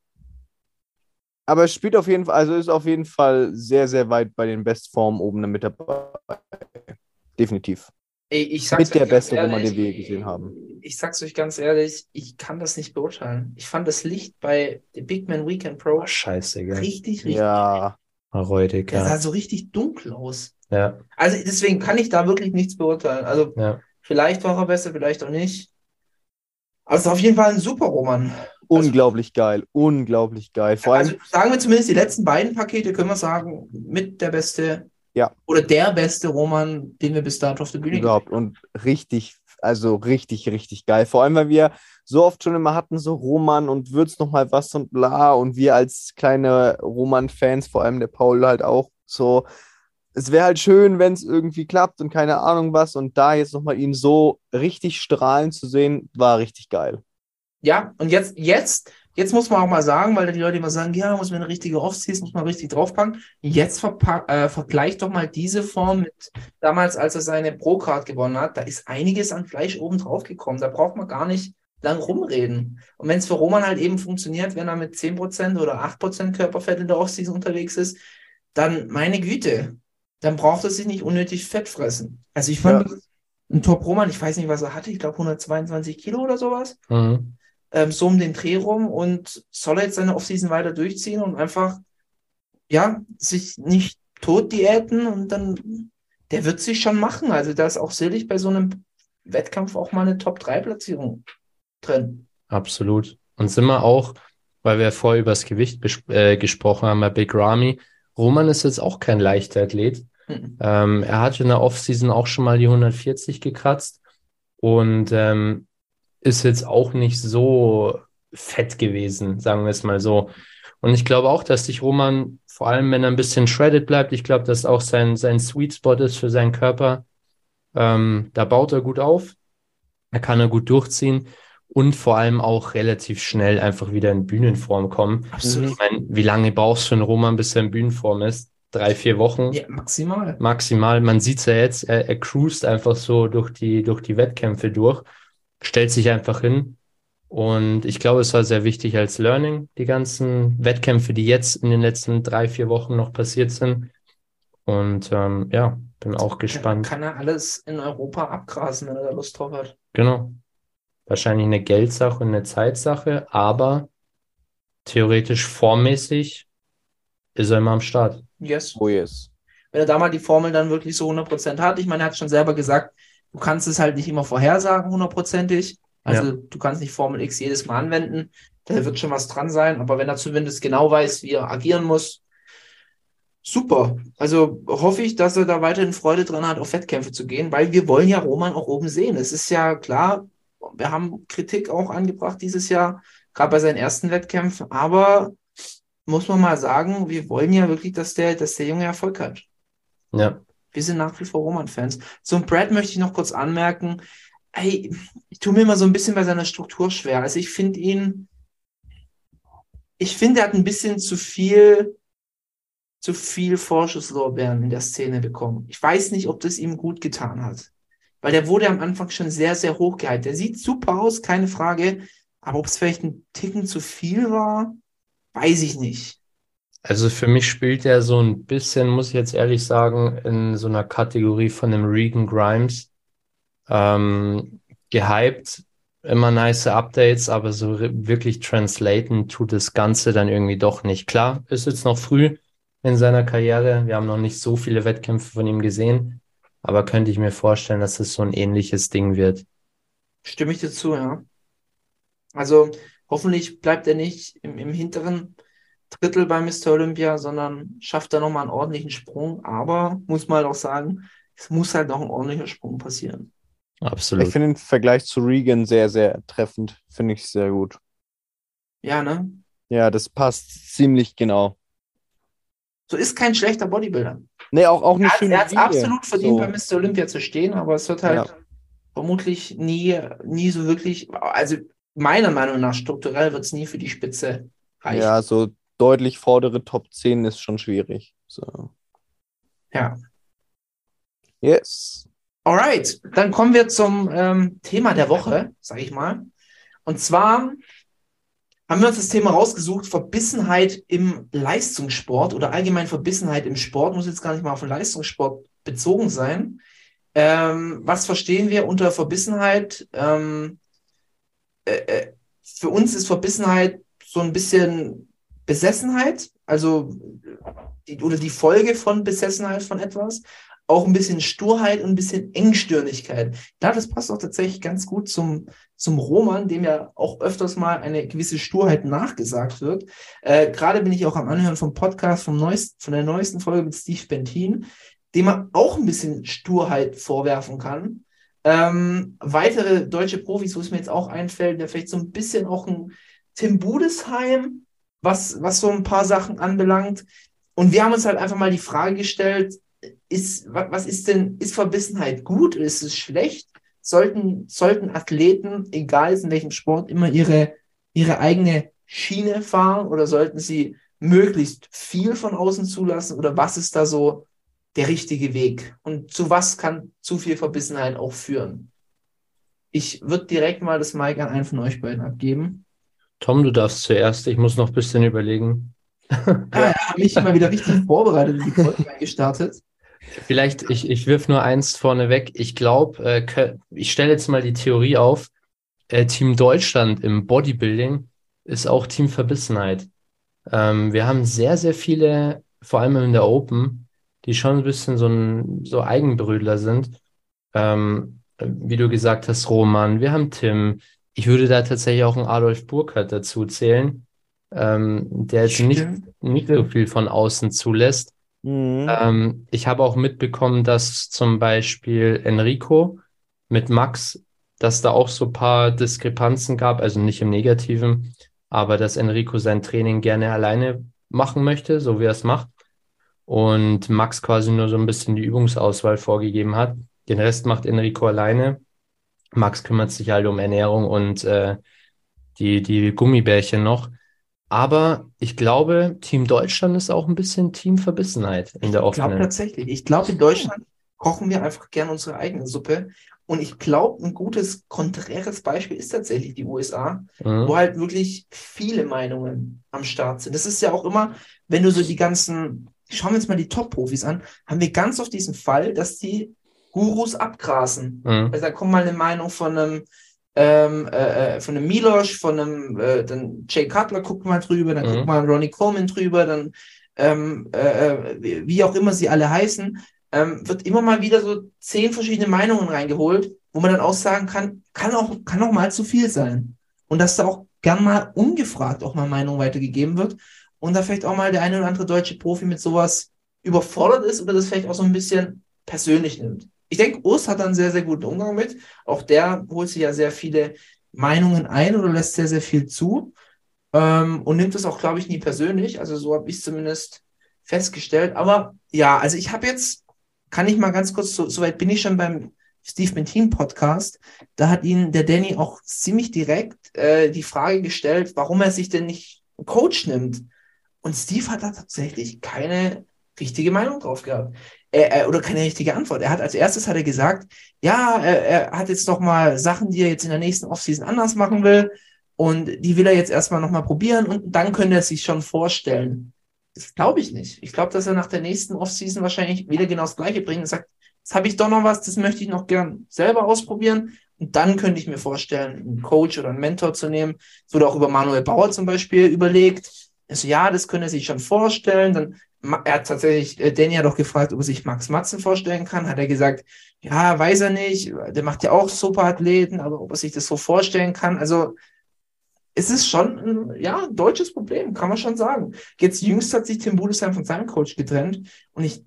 aber es spielt auf jeden Fall, also ist auf jeden Fall sehr, sehr weit bei den Bestformen oben mit dabei. Definitiv. Ey, ich sag's Mit der euch ganz beste Roman, ehrlich, den wir je gesehen haben. Ich sag's euch ganz ehrlich, ich kann das nicht beurteilen. Ich fand das Licht bei The Big Man Weekend Pro Oh, scheiße, gell? richtig, richtig. Ja, Räudig, Der sah so richtig dunkel aus. Ja, Also deswegen kann ich da wirklich nichts beurteilen. Also ja. vielleicht war er besser, vielleicht auch nicht. Aber es ist auf jeden Fall ein super Roman. Unglaublich geil. Unglaublich geil. Vor allem, Also sagen wir zumindest die letzten beiden Pakete, können wir sagen, mit der beste Ja. oder der beste Roman, den wir bis dato auf der Bühne Überhaupt und richtig, also richtig, richtig geil. Vor allem, weil wir so oft schon immer hatten, so Roman und wird's noch mal was und bla und wir als kleine Roman-Fans, vor allem der Paul halt auch so, es wäre halt schön, wenn es irgendwie klappt und keine Ahnung was und da jetzt noch mal ihn so richtig strahlen zu sehen, war richtig geil. Ja, und jetzt, jetzt, jetzt muss man auch mal sagen, weil die Leute immer sagen, ja, muss man eine richtige Offseason, muss man richtig draufpacken. Jetzt äh, vergleich doch mal diese Form mit damals, als er seine Pro-Card gewonnen hat. Da ist einiges an Fleisch oben drauf gekommen. Da braucht man gar nicht lang rumreden. Und wenn es für Roman halt eben funktioniert, wenn er mit 10% oder 8% Körperfett in der Offseason unterwegs ist, dann meine Güte, dann braucht er sich nicht unnötig Fett fressen. Also ich fand Ja. ein Top-Roman, ich weiß nicht, was er hatte, ich glaube 122 Kilo oder sowas Mhm. Ähm, so um den Dreh rum und soll er jetzt seine Offseason weiter durchziehen und einfach, ja, sich nicht tot diäten und dann, der wird sich schon machen. Also da ist auch sicherlich bei so einem Wettkampf auch mal eine Top-3-Platzierung drin. Absolut. Und sind wir auch, weil wir vorher über das Gewicht äh, gesprochen haben bei Big Ramy, Roman ist jetzt auch kein leichter Athlet. Mhm. Ähm, er hat in der Offseason auch schon mal die 140 gekratzt und ähm, ist jetzt auch nicht so fett gewesen, sagen wir es mal so. Und ich glaube auch, dass sich Roman, vor allem wenn er ein bisschen shredded bleibt, ich glaube, dass auch sein, sein Sweet Spot ist für seinen Körper. Ähm, da baut er gut auf, da kann er gut durchziehen und vor allem auch relativ schnell einfach wieder in Bühnenform kommen. Absolut. Ich meine, wie lange brauchst du für einen Roman, bis er in Bühnenform ist? Drei, vier Wochen? Ja, maximal. maximal. Man sieht es ja jetzt, er, er cruist einfach so durch die, durch die Wettkämpfe durch, stellt sich einfach hin Und ich glaube, es war sehr wichtig als Learning, die ganzen Wettkämpfe, die jetzt in den letzten drei, vier Wochen noch passiert sind. Und ähm, ja, bin auch gespannt. Kann er alles in Europa abgrasen, wenn er da Lust drauf hat. Genau. Wahrscheinlich eine Geldsache und eine Zeitsache, aber theoretisch formmäßig ist er immer am Start. Yes. Oh yes. Wenn er da mal die Formel dann wirklich so 100% hat. Ich meine, er hat schon selber gesagt, du kannst es halt nicht immer vorhersagen, hundertprozentig. Also Ja. du kannst nicht Formel X jedes Mal anwenden. Da wird schon was dran sein. Aber wenn er zumindest genau weiß, wie er agieren muss, super. Also hoffe ich, dass er da weiterhin Freude dran hat, auf Wettkämpfe zu gehen, weil wir wollen ja Roman auch oben sehen. Es ist ja klar, wir haben Kritik auch angebracht dieses Jahr, gerade bei seinen ersten Wettkämpfen. Aber muss man mal sagen, wir wollen ja wirklich, dass der, dass der Junge Erfolg hat. Ja. Wir sind nach wie vor Roman-Fans. Zum Brad möchte ich noch kurz anmerken, ey, ich tue mir immer so ein bisschen bei seiner Struktur schwer. Also ich finde ihn, ich finde, er hat ein bisschen zu viel, zu viel Vorschusslorbeeren in der Szene bekommen. Ich weiß nicht, ob das ihm gut getan hat. Weil der wurde am Anfang schon sehr, sehr hoch gehalten. Der sieht super aus, keine Frage. Aber ob es vielleicht ein Ticken zu viel war, weiß ich nicht. Also für mich spielt er so ein bisschen, muss ich jetzt ehrlich sagen, in so einer Kategorie von dem Regan Grimes. Ähm, gehypt, immer nice Updates, aber so wirklich translaten tut das Ganze dann irgendwie doch nicht. Klar, ist jetzt noch früh in seiner Karriere. Wir haben noch nicht so viele Wettkämpfe von ihm gesehen, aber könnte ich mir vorstellen, dass es so ein ähnliches Ding wird. Stimme ich dir ja. Also hoffentlich bleibt er nicht im, im hinteren Drittel bei Mr. Olympia, sondern schafft da nochmal einen ordentlichen Sprung. Aber muss man halt auch sagen, es muss halt noch ein ordentlicher Sprung passieren. Ich Absolut. finde den Vergleich zu Regan sehr, sehr treffend. Finde ich sehr gut. Ja, ne? Ja, das passt ziemlich genau. So ist kein schlechter Bodybuilder. Nee, auch, auch eine Er hat schöne er hat's Linie. absolut verdient, So. bei Mr. Olympia zu stehen, aber es wird halt Ja. vermutlich nie, nie so wirklich, also meiner Meinung nach strukturell wird es nie für die Spitze reichen. Ja, so deutlich vordere Top 10 ist schon schwierig. So. Ja. Yes. Alright, dann kommen wir zum ähm, Thema der Woche, sage ich mal. Und zwar haben wir uns das Thema rausgesucht, Verbissenheit im Leistungssport oder allgemein Verbissenheit im Sport, muss jetzt gar nicht mal auf den Leistungssport bezogen sein. Ähm, was verstehen wir unter Verbissenheit? Ähm, äh, äh, für uns ist Verbissenheit so ein bisschen Besessenheit, also die, oder die Folge von Besessenheit von etwas auch ein bisschen Sturheit und ein bisschen Engstirnigkeit. Ja, das passt auch tatsächlich ganz gut zum, zum Roman, dem ja auch öfters mal eine gewisse Sturheit nachgesagt wird. Äh, Gerade bin ich auch am Anhören vom Podcast vom neuesten, von der neuesten Folge mit Steve Bentin, dem man auch ein bisschen Sturheit vorwerfen kann. Ähm, weitere deutsche Profis, wo es mir jetzt auch einfällt, der vielleicht so ein bisschen auch ein Tim Budesheim, was, was so ein paar Sachen anbelangt. Und wir haben uns halt einfach mal die Frage gestellt, ist, wa- was ist denn, ist Verbissenheit gut oder ist es schlecht? Sollten, sollten Athleten, egal in welchem Sport, immer ihre, ihre eigene Schiene fahren oder sollten sie möglichst viel von außen zulassen oder was ist da so der richtige Weg? Und zu was kann zu viel Verbissenheit auch führen? Ich würde direkt mal das Mic an einen von euch beiden abgeben. Tom, du darfst zuerst. Ich muss noch ein bisschen überlegen. Ah, ja, habe mich mal wieder richtig vorbereitet in die Folge gestartet. Vielleicht, ich, ich wirf nur eins vorneweg. Ich glaube, äh, ich stelle jetzt mal die Theorie auf. Äh, Team Deutschland im Bodybuilding ist auch Team Verbissenheit. Ähm, wir haben sehr, sehr viele, vor allem in der Open, die schon ein bisschen so ein so Eigenbrödler sind. Ähm, wie du gesagt hast, Roman, wir haben Tim. Ich würde da tatsächlich auch einen Adolf Burkhardt dazu zählen, ähm, der jetzt nicht, nicht so viel von außen zulässt. Mhm. Ähm, ich habe auch mitbekommen, dass zum Beispiel Enrico mit Max, dass da auch so ein paar Diskrepanzen gab, also nicht im Negativen, aber dass Enrico sein Training gerne alleine machen möchte, so wie er es macht. Und Max quasi nur so ein bisschen die Übungsauswahl vorgegeben hat. Den Rest macht Enrico alleine. Max kümmert sich halt um Ernährung und äh, die, die Gummibärchen noch. Aber ich glaube, Team Deutschland ist auch ein bisschen Team Verbissenheit in der Ich glaube tatsächlich. Ich glaube, in Deutschland kochen wir einfach gern unsere eigene Suppe. Und ich glaube, ein gutes konträres Beispiel ist tatsächlich die USA, Mhm. wo halt wirklich viele Meinungen am Start sind. Das ist ja auch immer, wenn du so die ganzen, schauen wir uns mal die Top-Profis an, haben wir ganz oft diesen Fall, dass die Gurus abgrasen. Mhm. Also da kommt mal eine Meinung von einem, ähm, äh, äh, von einem Milosch, von einem, äh, dann Jay Cutler guckt mal drüber, dann Mhm. guckt mal Ronnie Coleman drüber, dann ähm, äh, äh, wie- wie auch immer sie alle heißen, ähm, wird immer mal wieder so zehn verschiedene Meinungen reingeholt, wo man dann auch sagen kann, kann auch, kann auch mal zu viel sein. Und dass da auch gern mal ungefragt auch mal Meinung weitergegeben wird und da vielleicht auch mal der eine oder andere deutsche Profi mit sowas überfordert ist oder das vielleicht auch so ein bisschen persönlich nimmt. Ich denke, Urs hat einen sehr, sehr guten Umgang mit. Auch der holt sich ja sehr viele Meinungen ein oder lässt sehr, sehr viel zu ähm, und nimmt das auch, glaube ich, nie persönlich. Also so habe ich es zumindest festgestellt. Aber ja, also ich habe jetzt, kann ich mal ganz kurz, so, so weit bin ich schon beim Steve Bentin Podcast. Da hat ihn der Danny auch ziemlich direkt äh, die Frage gestellt, warum er sich denn nicht Coach nimmt. Und Steve hat da tatsächlich keine richtige Meinung drauf gehabt. Er, er, oder keine richtige Antwort. Er hat als erstes hat er gesagt, ja, er, er hat jetzt noch mal Sachen, die er jetzt in der nächsten Offseason anders machen will. Und die will er jetzt erstmal nochmal probieren und dann könnte er sich schon vorstellen. Das glaube ich nicht. Ich glaube, dass er nach der nächsten Offseason wahrscheinlich wieder genau das Gleiche bringt und sagt, jetzt habe ich doch noch was, das möchte ich noch gern selber ausprobieren. Und dann könnte ich mir vorstellen, einen Coach oder einen Mentor zu nehmen. Es wurde auch über Manuel Bauer zum Beispiel überlegt. Also ja, das könnte er sich schon vorstellen. Dann, er hat tatsächlich, äh, Danny hat auch gefragt, ob er sich Max Matzen vorstellen kann. Hat er gesagt, ja, weiß er nicht. Der macht ja auch Superathleten, aber ob er sich das so vorstellen kann. Also es ist schon ein, ja, ein deutsches Problem, kann man schon sagen. Jetzt jüngst hat sich Tim Budesheim von seinem Coach getrennt und ich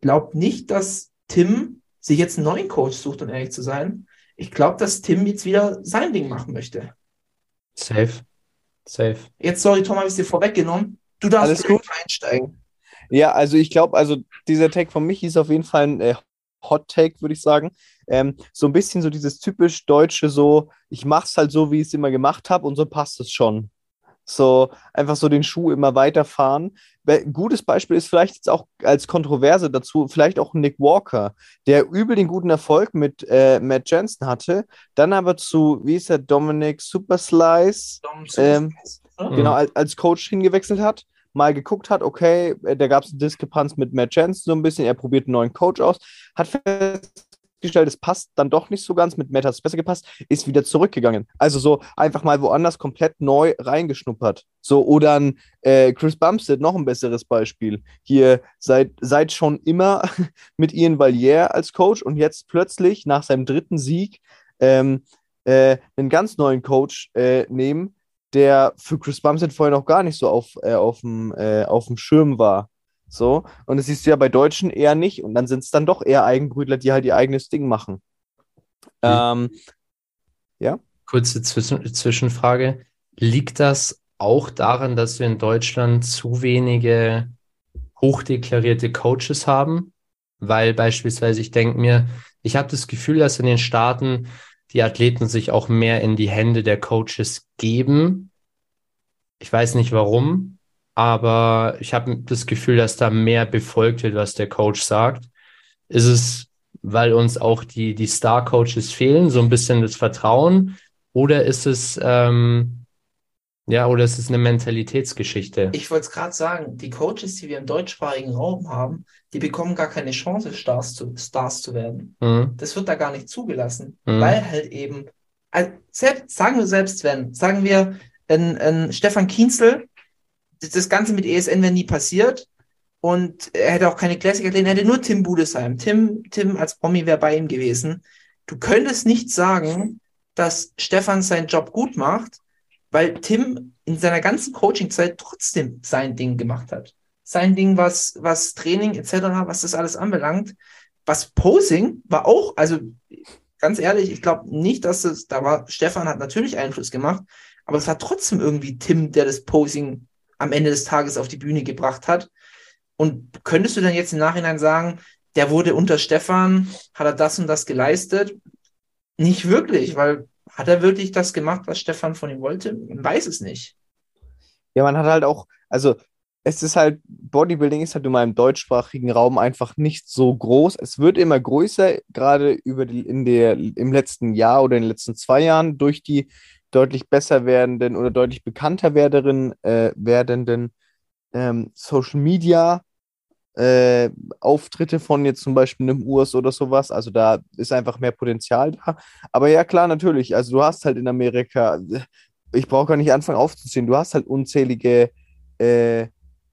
glaube nicht, dass Tim sich jetzt einen neuen Coach sucht, um ehrlich zu sein. Ich glaube, dass Tim jetzt wieder sein Ding machen möchte. Safe. Safe. Jetzt, sorry, Tom, habe ich es dir vorweggenommen. Du darfst Alles direkt einsteigen. Ja, also ich glaube, also dieser Take von Michi ist auf jeden Fall ein äh, Hot Take, würde ich sagen. Ähm, so ein bisschen so dieses typisch deutsche, so, ich mach's halt so, wie ich es immer gemacht habe und so passt es schon. So einfach so den Schuh immer weiterfahren. Ein gutes Beispiel ist vielleicht jetzt auch als Kontroverse dazu, vielleicht auch Nick Walker, der übel den guten Erfolg mit äh, Matt Jensen hatte, dann aber zu, wie ist der, Dominic Superslice, Ähm, Mhm. genau, als, als Coach hingewechselt hat, mal geguckt hat, okay, äh, da gab es eine Diskrepanz mit Matt Jensen so ein bisschen, er probiert einen neuen Coach aus, hat festgestellt, es passt dann doch nicht so ganz, mit Matt hat es besser gepasst, ist wieder zurückgegangen. Also so einfach mal woanders komplett neu reingeschnuppert. So, oder ein äh, Chris Bumstead, noch ein besseres Beispiel. Hier seit, seit schon immer mit Ian Valier als Coach und jetzt plötzlich nach seinem dritten Sieg ähm, äh, einen ganz neuen Coach äh, nehmen, der für Chris Bumstead vorher noch gar nicht so auf, äh, auf, dem, äh, auf dem Schirm war. So, und das siehst du ja bei Deutschen eher nicht. Und dann sind es dann doch eher Eigenbrütler, die halt ihr eigenes Ding machen. Ähm, Kurze Zwischen Zwischenfrage. Liegt das auch daran, dass wir in Deutschland zu wenige hochdeklarierte Coaches haben? Weil beispielsweise, ich denke mir, ich habe das Gefühl, dass in den Staaten die Athleten sich auch mehr in die Hände der Coaches geben. Ich weiß nicht warum, aber ich habe das Gefühl, dass da mehr befolgt wird, was der Coach sagt. Ist es, weil uns auch die, die Star-Coaches fehlen, so ein bisschen das Vertrauen? Oder ist es, ähm, ja, oder ist es eine Mentalitätsgeschichte? Ich wollte es gerade sagen, die Coaches, die wir im deutschsprachigen Raum haben, die bekommen gar keine Chance, Stars zu, Stars zu werden. Mhm. Das wird da gar nicht zugelassen, Mhm. weil halt eben, also selbst, sagen wir selbst wenn, sagen wir, ein, ein Stefan Kienzel, das- das Ganze mit ESN wäre nie passiert und er hätte auch keine Classic Athleten, er hätte nur Tim Budesheim. Tim, Tim als Promi wäre bei ihm gewesen. Du könntest nicht sagen, dass Stefan seinen Job gut macht, weil Tim in seiner ganzen Coaching-Zeit trotzdem sein Ding gemacht hat. Sein Ding, was, was Training etc., was das alles anbelangt. Was Posing war auch, also ganz ehrlich, ich glaube nicht, dass es, da war, Stefan hat natürlich Einfluss gemacht, aber es war trotzdem irgendwie Tim, der das Posing am Ende des Tages auf die Bühne gebracht hat. Und könntest du dann jetzt im Nachhinein sagen, der wurde unter Stefan, hat er das und das geleistet? Nicht wirklich, weil hat er wirklich das gemacht, was Stefan von ihm wollte? Man weiß es nicht. Ja, man hat halt auch, also es ist halt, Bodybuilding ist halt mal im deutschsprachigen Raum einfach nicht so groß. Es wird immer größer, gerade über die, in der, im letzten Jahr oder in den letzten zwei Jahren durch die deutlich besser werdenden oder deutlich bekannter werdenden, äh, werdenden ähm, Social Media äh, Auftritte von jetzt zum Beispiel einem Urs oder sowas. Also da ist einfach mehr Potenzial da. Aber ja, klar, natürlich. Also du hast halt in Amerika, ich brauche gar nicht anfangen aufzuziehen, du hast halt unzählige äh,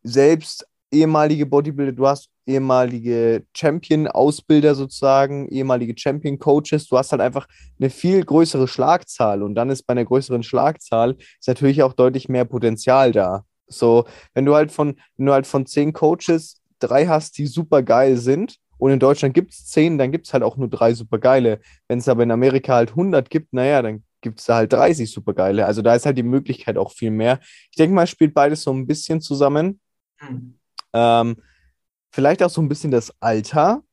selbst ehemalige Bodybuilder, du hast ehemalige Champion-Ausbilder sozusagen, ehemalige Champion-Coaches, du hast halt einfach eine viel größere Schlagzahl und dann ist bei einer größeren Schlagzahl ist natürlich auch deutlich mehr Potenzial da. So, wenn du halt von, wenn du halt von zehn Coaches drei hast, die super geil sind und in Deutschland gibt es zehn, dann gibt es halt auch nur drei super geile. Wenn es aber in Amerika halt 100 gibt, naja, dann gibt es da halt 30 super geile. Also da ist halt die Möglichkeit auch viel mehr. Ich denke mal, spielt beides so ein bisschen zusammen. Hm. Ähm, vielleicht auch so ein bisschen das Alter.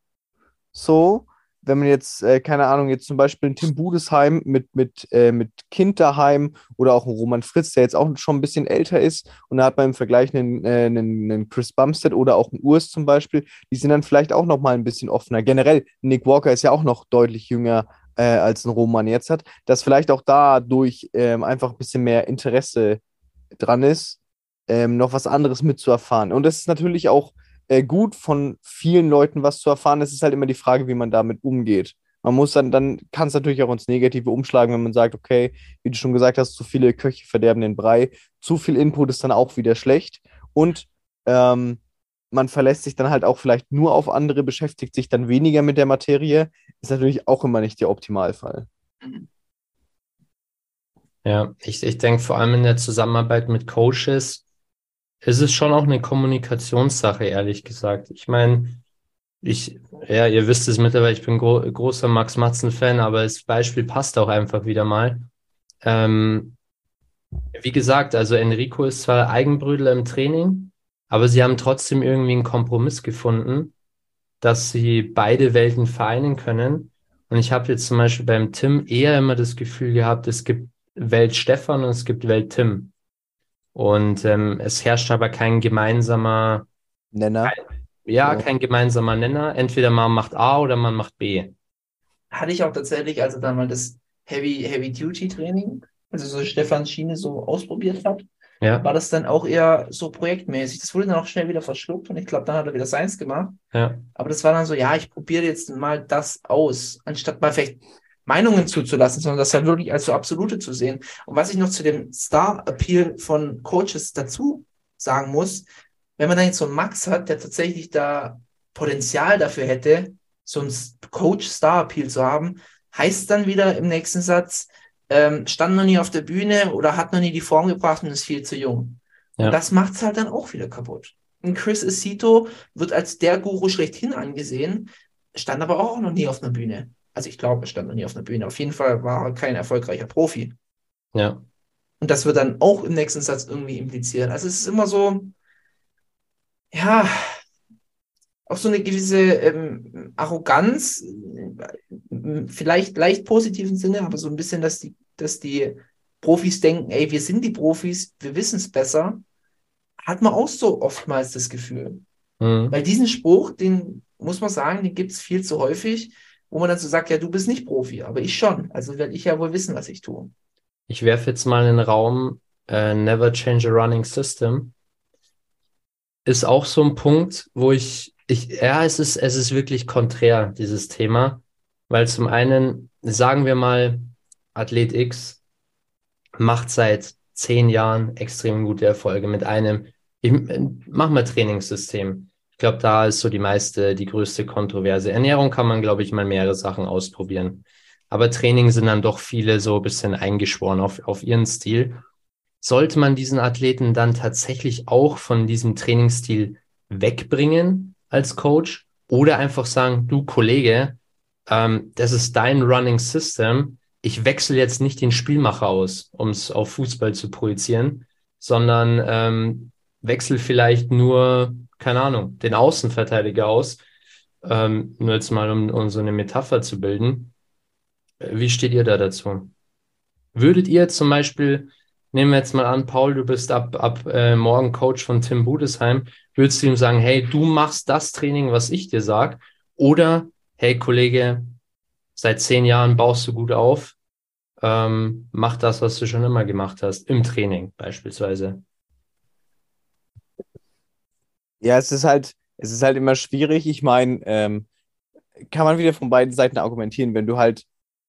So, wenn man jetzt, äh, keine Ahnung, jetzt zum Beispiel ein Tim Budesheim mit, mit, äh, mit Kind daheim oder auch ein Roman Fritz, der jetzt auch schon ein bisschen älter ist und da hat man im Vergleich einen, äh, einen, einen Chris Bumstead oder auch einen Urs zum Beispiel, die sind dann vielleicht auch noch mal ein bisschen offener. Generell, Nick Walker ist ja auch noch deutlich jünger äh, als ein Roman jetzt hat, dass vielleicht auch dadurch ähm, einfach ein bisschen mehr Interesse dran ist, ähm, noch was anderes mitzuerfahren. Und das ist natürlich auch äh, gut von vielen Leuten was zu erfahren. Es ist halt immer die Frage, wie man damit umgeht. Man muss dann, dann kann es natürlich auch ins Negative umschlagen, wenn man sagt, okay, wie du schon gesagt hast, zu viele Köche verderben den Brei. Zu viel Input ist dann auch wieder schlecht. Und ähm, man verlässt sich dann halt auch vielleicht nur auf andere, beschäftigt sich dann weniger mit der Materie. Ist natürlich auch immer nicht der Optimalfall. Ja, ich, ich denke vor allem in der Zusammenarbeit mit Coaches ist es schon auch eine Kommunikationssache, ehrlich gesagt. Ich meine, ich, ja, ihr wisst es mittlerweile, ich bin gro großer Max Matzen-Fan, aber das Beispiel passt auch einfach wieder mal. Ähm, wie gesagt, also Enrico ist zwar Eigenbrödler im Training, aber sie haben trotzdem irgendwie einen Kompromiss gefunden, dass sie beide Welten vereinen können. Und ich habe jetzt zum Beispiel beim Tim eher immer das Gefühl gehabt, es gibt Welt Stefan und es gibt Welt Tim. Und ähm, es herrscht aber kein gemeinsamer Nenner. Kein, ja, Ja. kein gemeinsamer Nenner. Entweder man macht A oder man macht B. Hatte ich auch tatsächlich, als er dann mal das Heavy, Heavy Duty Training, also so Stefans Schiene so ausprobiert hat, Ja, war das dann auch eher so projektmäßig. Das wurde dann auch schnell wieder verschluckt und ich glaube, dann hat er wieder seins gemacht. ja, Aber das war dann so, ja, ich probiere jetzt mal das aus, anstatt mal vielleicht Meinungen zuzulassen, sondern das halt wirklich als so absolute zu sehen. Und was ich noch zu dem Star-Appeal von Coaches dazu sagen muss, wenn man dann jetzt so einen Max hat, der tatsächlich da Potenzial dafür hätte, so einen Coach-Star-Appeal zu haben, heißt dann wieder im nächsten Satz, ähm, stand noch nie auf der Bühne oder hat noch nie die Form gebracht und ist viel zu jung. Ja. Und das macht es halt dann auch wieder kaputt. Und Chris Acito wird als der Guru schlechthin angesehen, stand aber auch noch nie auf einer Bühne. Also ich glaube, er stand noch nie auf einer Bühne. Auf jeden Fall war er kein erfolgreicher Profi. ja. Und das wird dann auch im nächsten Satz irgendwie impliziert. Also es ist immer so, ja, auch so eine gewisse ähm, Arroganz, äh, vielleicht leicht positiven Sinne, aber so ein bisschen, dass die, dass die Profis denken, ey, wir sind die Profis, wir wissen es besser, hat man auch so oftmals das Gefühl. Mhm. Weil diesen Spruch, den muss man sagen, den gibt es viel zu häufig, wo man so sagt, ja, du bist nicht Profi, aber ich schon. Also werde ich ja wohl wissen, was ich tue. Ich werfe jetzt mal in den Raum, äh, never change a running system. Ist auch so ein Punkt, wo ich, ich, ja, es ist, es ist wirklich konträr, dieses Thema. Weil zum einen, sagen wir mal, Athlet X macht seit zehn Jahren extrem gute Erfolge mit einem, ich, mach mal Trainingssystem. Ich glaube, da ist so die meiste, die größte Kontroverse. Ernährung kann man, glaube ich, mal mehrere Sachen ausprobieren. Aber Training sind dann doch viele so ein bisschen eingeschworen auf, auf ihren Stil. Sollte man diesen Athleten dann tatsächlich auch von diesem Trainingsstil wegbringen als Coach oder einfach sagen, du Kollege, ähm, das ist dein Running System. Ich wechsle jetzt nicht den Spielmacher aus, um es auf Fußball zu projizieren, sondern ähm, wechsel vielleicht nur, keine Ahnung, den Außenverteidiger aus. Ähm, nur jetzt mal, um, um so eine Metapher zu bilden. Wie steht ihr da dazu? Würdet ihr zum Beispiel nehmen wir jetzt mal an, Paul, du bist ab, ab äh, morgen Coach von Tim Budesheim. Würdest du ihm sagen, hey, du machst das Training, was ich dir sag? Oder, hey, Kollege, seit zehn Jahren baust du gut auf, ähm, mach das, was du schon immer gemacht hast, im Training beispielsweise. Ja, es ist halt, es ist halt immer schwierig. Ich meine, ähm, kann man wieder von beiden Seiten argumentieren, wenn du halt,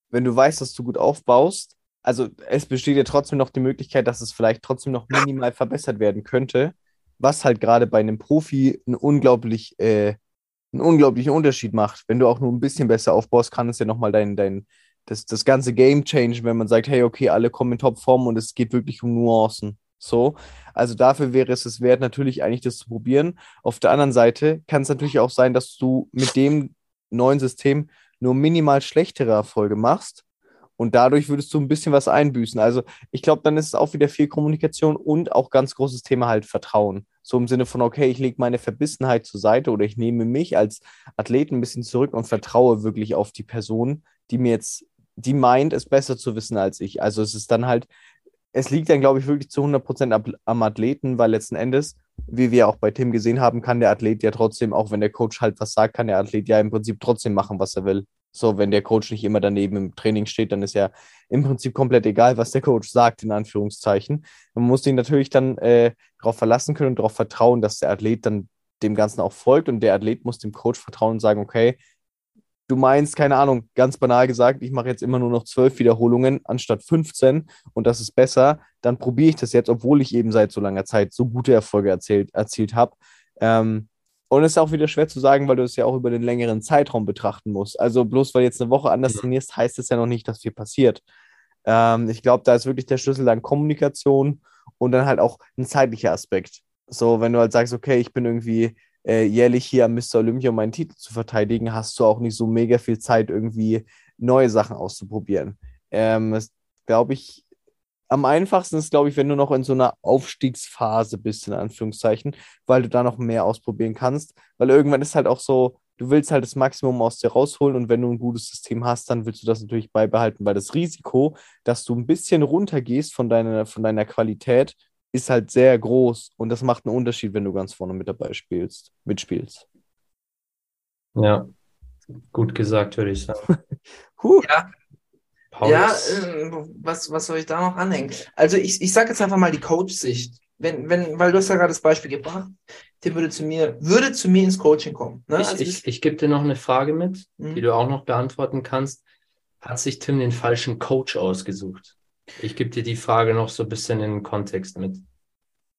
wenn du weißt, dass du gut aufbaust, also es besteht ja trotzdem noch die Möglichkeit, dass es vielleicht trotzdem noch minimal verbessert werden könnte, was halt gerade bei einem Profi einen unglaublich, äh, einen unglaublichen Unterschied macht. Wenn du auch nur ein bisschen besser aufbaust, kann es ja nochmal dein, dein, das, das ganze Game change, wenn man sagt, hey, okay, alle kommen in Topform und es geht wirklich um Nuancen. So, also dafür wäre es es wert, natürlich eigentlich das zu probieren. Auf der anderen Seite kann es natürlich auch sein, dass du mit dem neuen System nur minimal schlechtere Erfolge machst und dadurch würdest du ein bisschen was einbüßen. Also ich glaube, dann ist es auch wieder viel Kommunikation und auch ganz großes Thema halt Vertrauen. So im Sinne von, okay, ich lege meine Verbissenheit zur Seite oder ich nehme mich als Athlet ein bisschen zurück und vertraue wirklich auf die Person, die mir jetzt, die meint, es besser zu wissen als ich. Also es ist dann halt es liegt dann, glaube ich, wirklich zu 100% am Athleten, weil letzten Endes, wie wir auch bei Tim gesehen haben, kann der Athlet ja trotzdem, auch wenn der Coach halt was sagt, kann der Athlet ja im Prinzip trotzdem machen, was er will. So, wenn der Coach nicht immer daneben im Training steht, dann ist ja im Prinzip komplett egal, was der Coach sagt, in Anführungszeichen. Man muss ihn natürlich dann äh, darauf verlassen können und darauf vertrauen, dass der Athlet dann dem Ganzen auch folgt und der Athlet muss dem Coach vertrauen und sagen, okay, du meinst, keine Ahnung, ganz banal gesagt, ich mache jetzt immer nur noch zwölf Wiederholungen anstatt 15 und das ist besser, dann probiere ich das jetzt, obwohl ich eben seit so langer Zeit so gute Erfolge erzählt, erzielt habe. Ähm, und es ist auch wieder schwer zu sagen, weil du es ja auch über den längeren Zeitraum betrachten musst. Also bloß weil jetzt eine Woche anders trainierst, heißt es ja noch nicht, dass viel passiert. Ähm, ich glaube, da ist wirklich der Schlüssel dann Kommunikation und dann halt auch ein zeitlicher Aspekt. So, wenn du halt sagst, okay, ich bin irgendwie äh, jährlich hier am Mr. Olympia, um meinen Titel zu verteidigen, hast du auch nicht so mega viel Zeit, irgendwie neue Sachen auszuprobieren. Ähm, glaube ich, am einfachsten ist, glaube ich, wenn du noch in so einer Aufstiegsphase bist, in Anführungszeichen, weil du da noch mehr ausprobieren kannst. Weil irgendwann ist halt auch so, du willst halt das Maximum aus dir rausholen und wenn du ein gutes System hast, dann willst du das natürlich beibehalten, weil das Risiko, dass du ein bisschen runtergehst von deiner, von deiner Qualität, ist halt sehr groß und das macht einen Unterschied, wenn du ganz vorne mit dabei spielst, mitspielst. Ja, gut gesagt, würde ich sagen. huh. Ja, ja äh, was, was soll ich da noch anhängen? Also ich, ich sage jetzt einfach mal die Coach-Sicht. Wenn, wenn, weil du hast ja gerade das Beispiel gebracht, der würde zu mir, würde zu mir ins Coaching kommen. Ne? Ich, Also ich, ich gebe dir noch eine Frage mit, Mhm. die du auch noch beantworten kannst. Hat sich Tim den falschen Coach ausgesucht? Ich gebe dir die Frage noch so ein bisschen in den Kontext mit.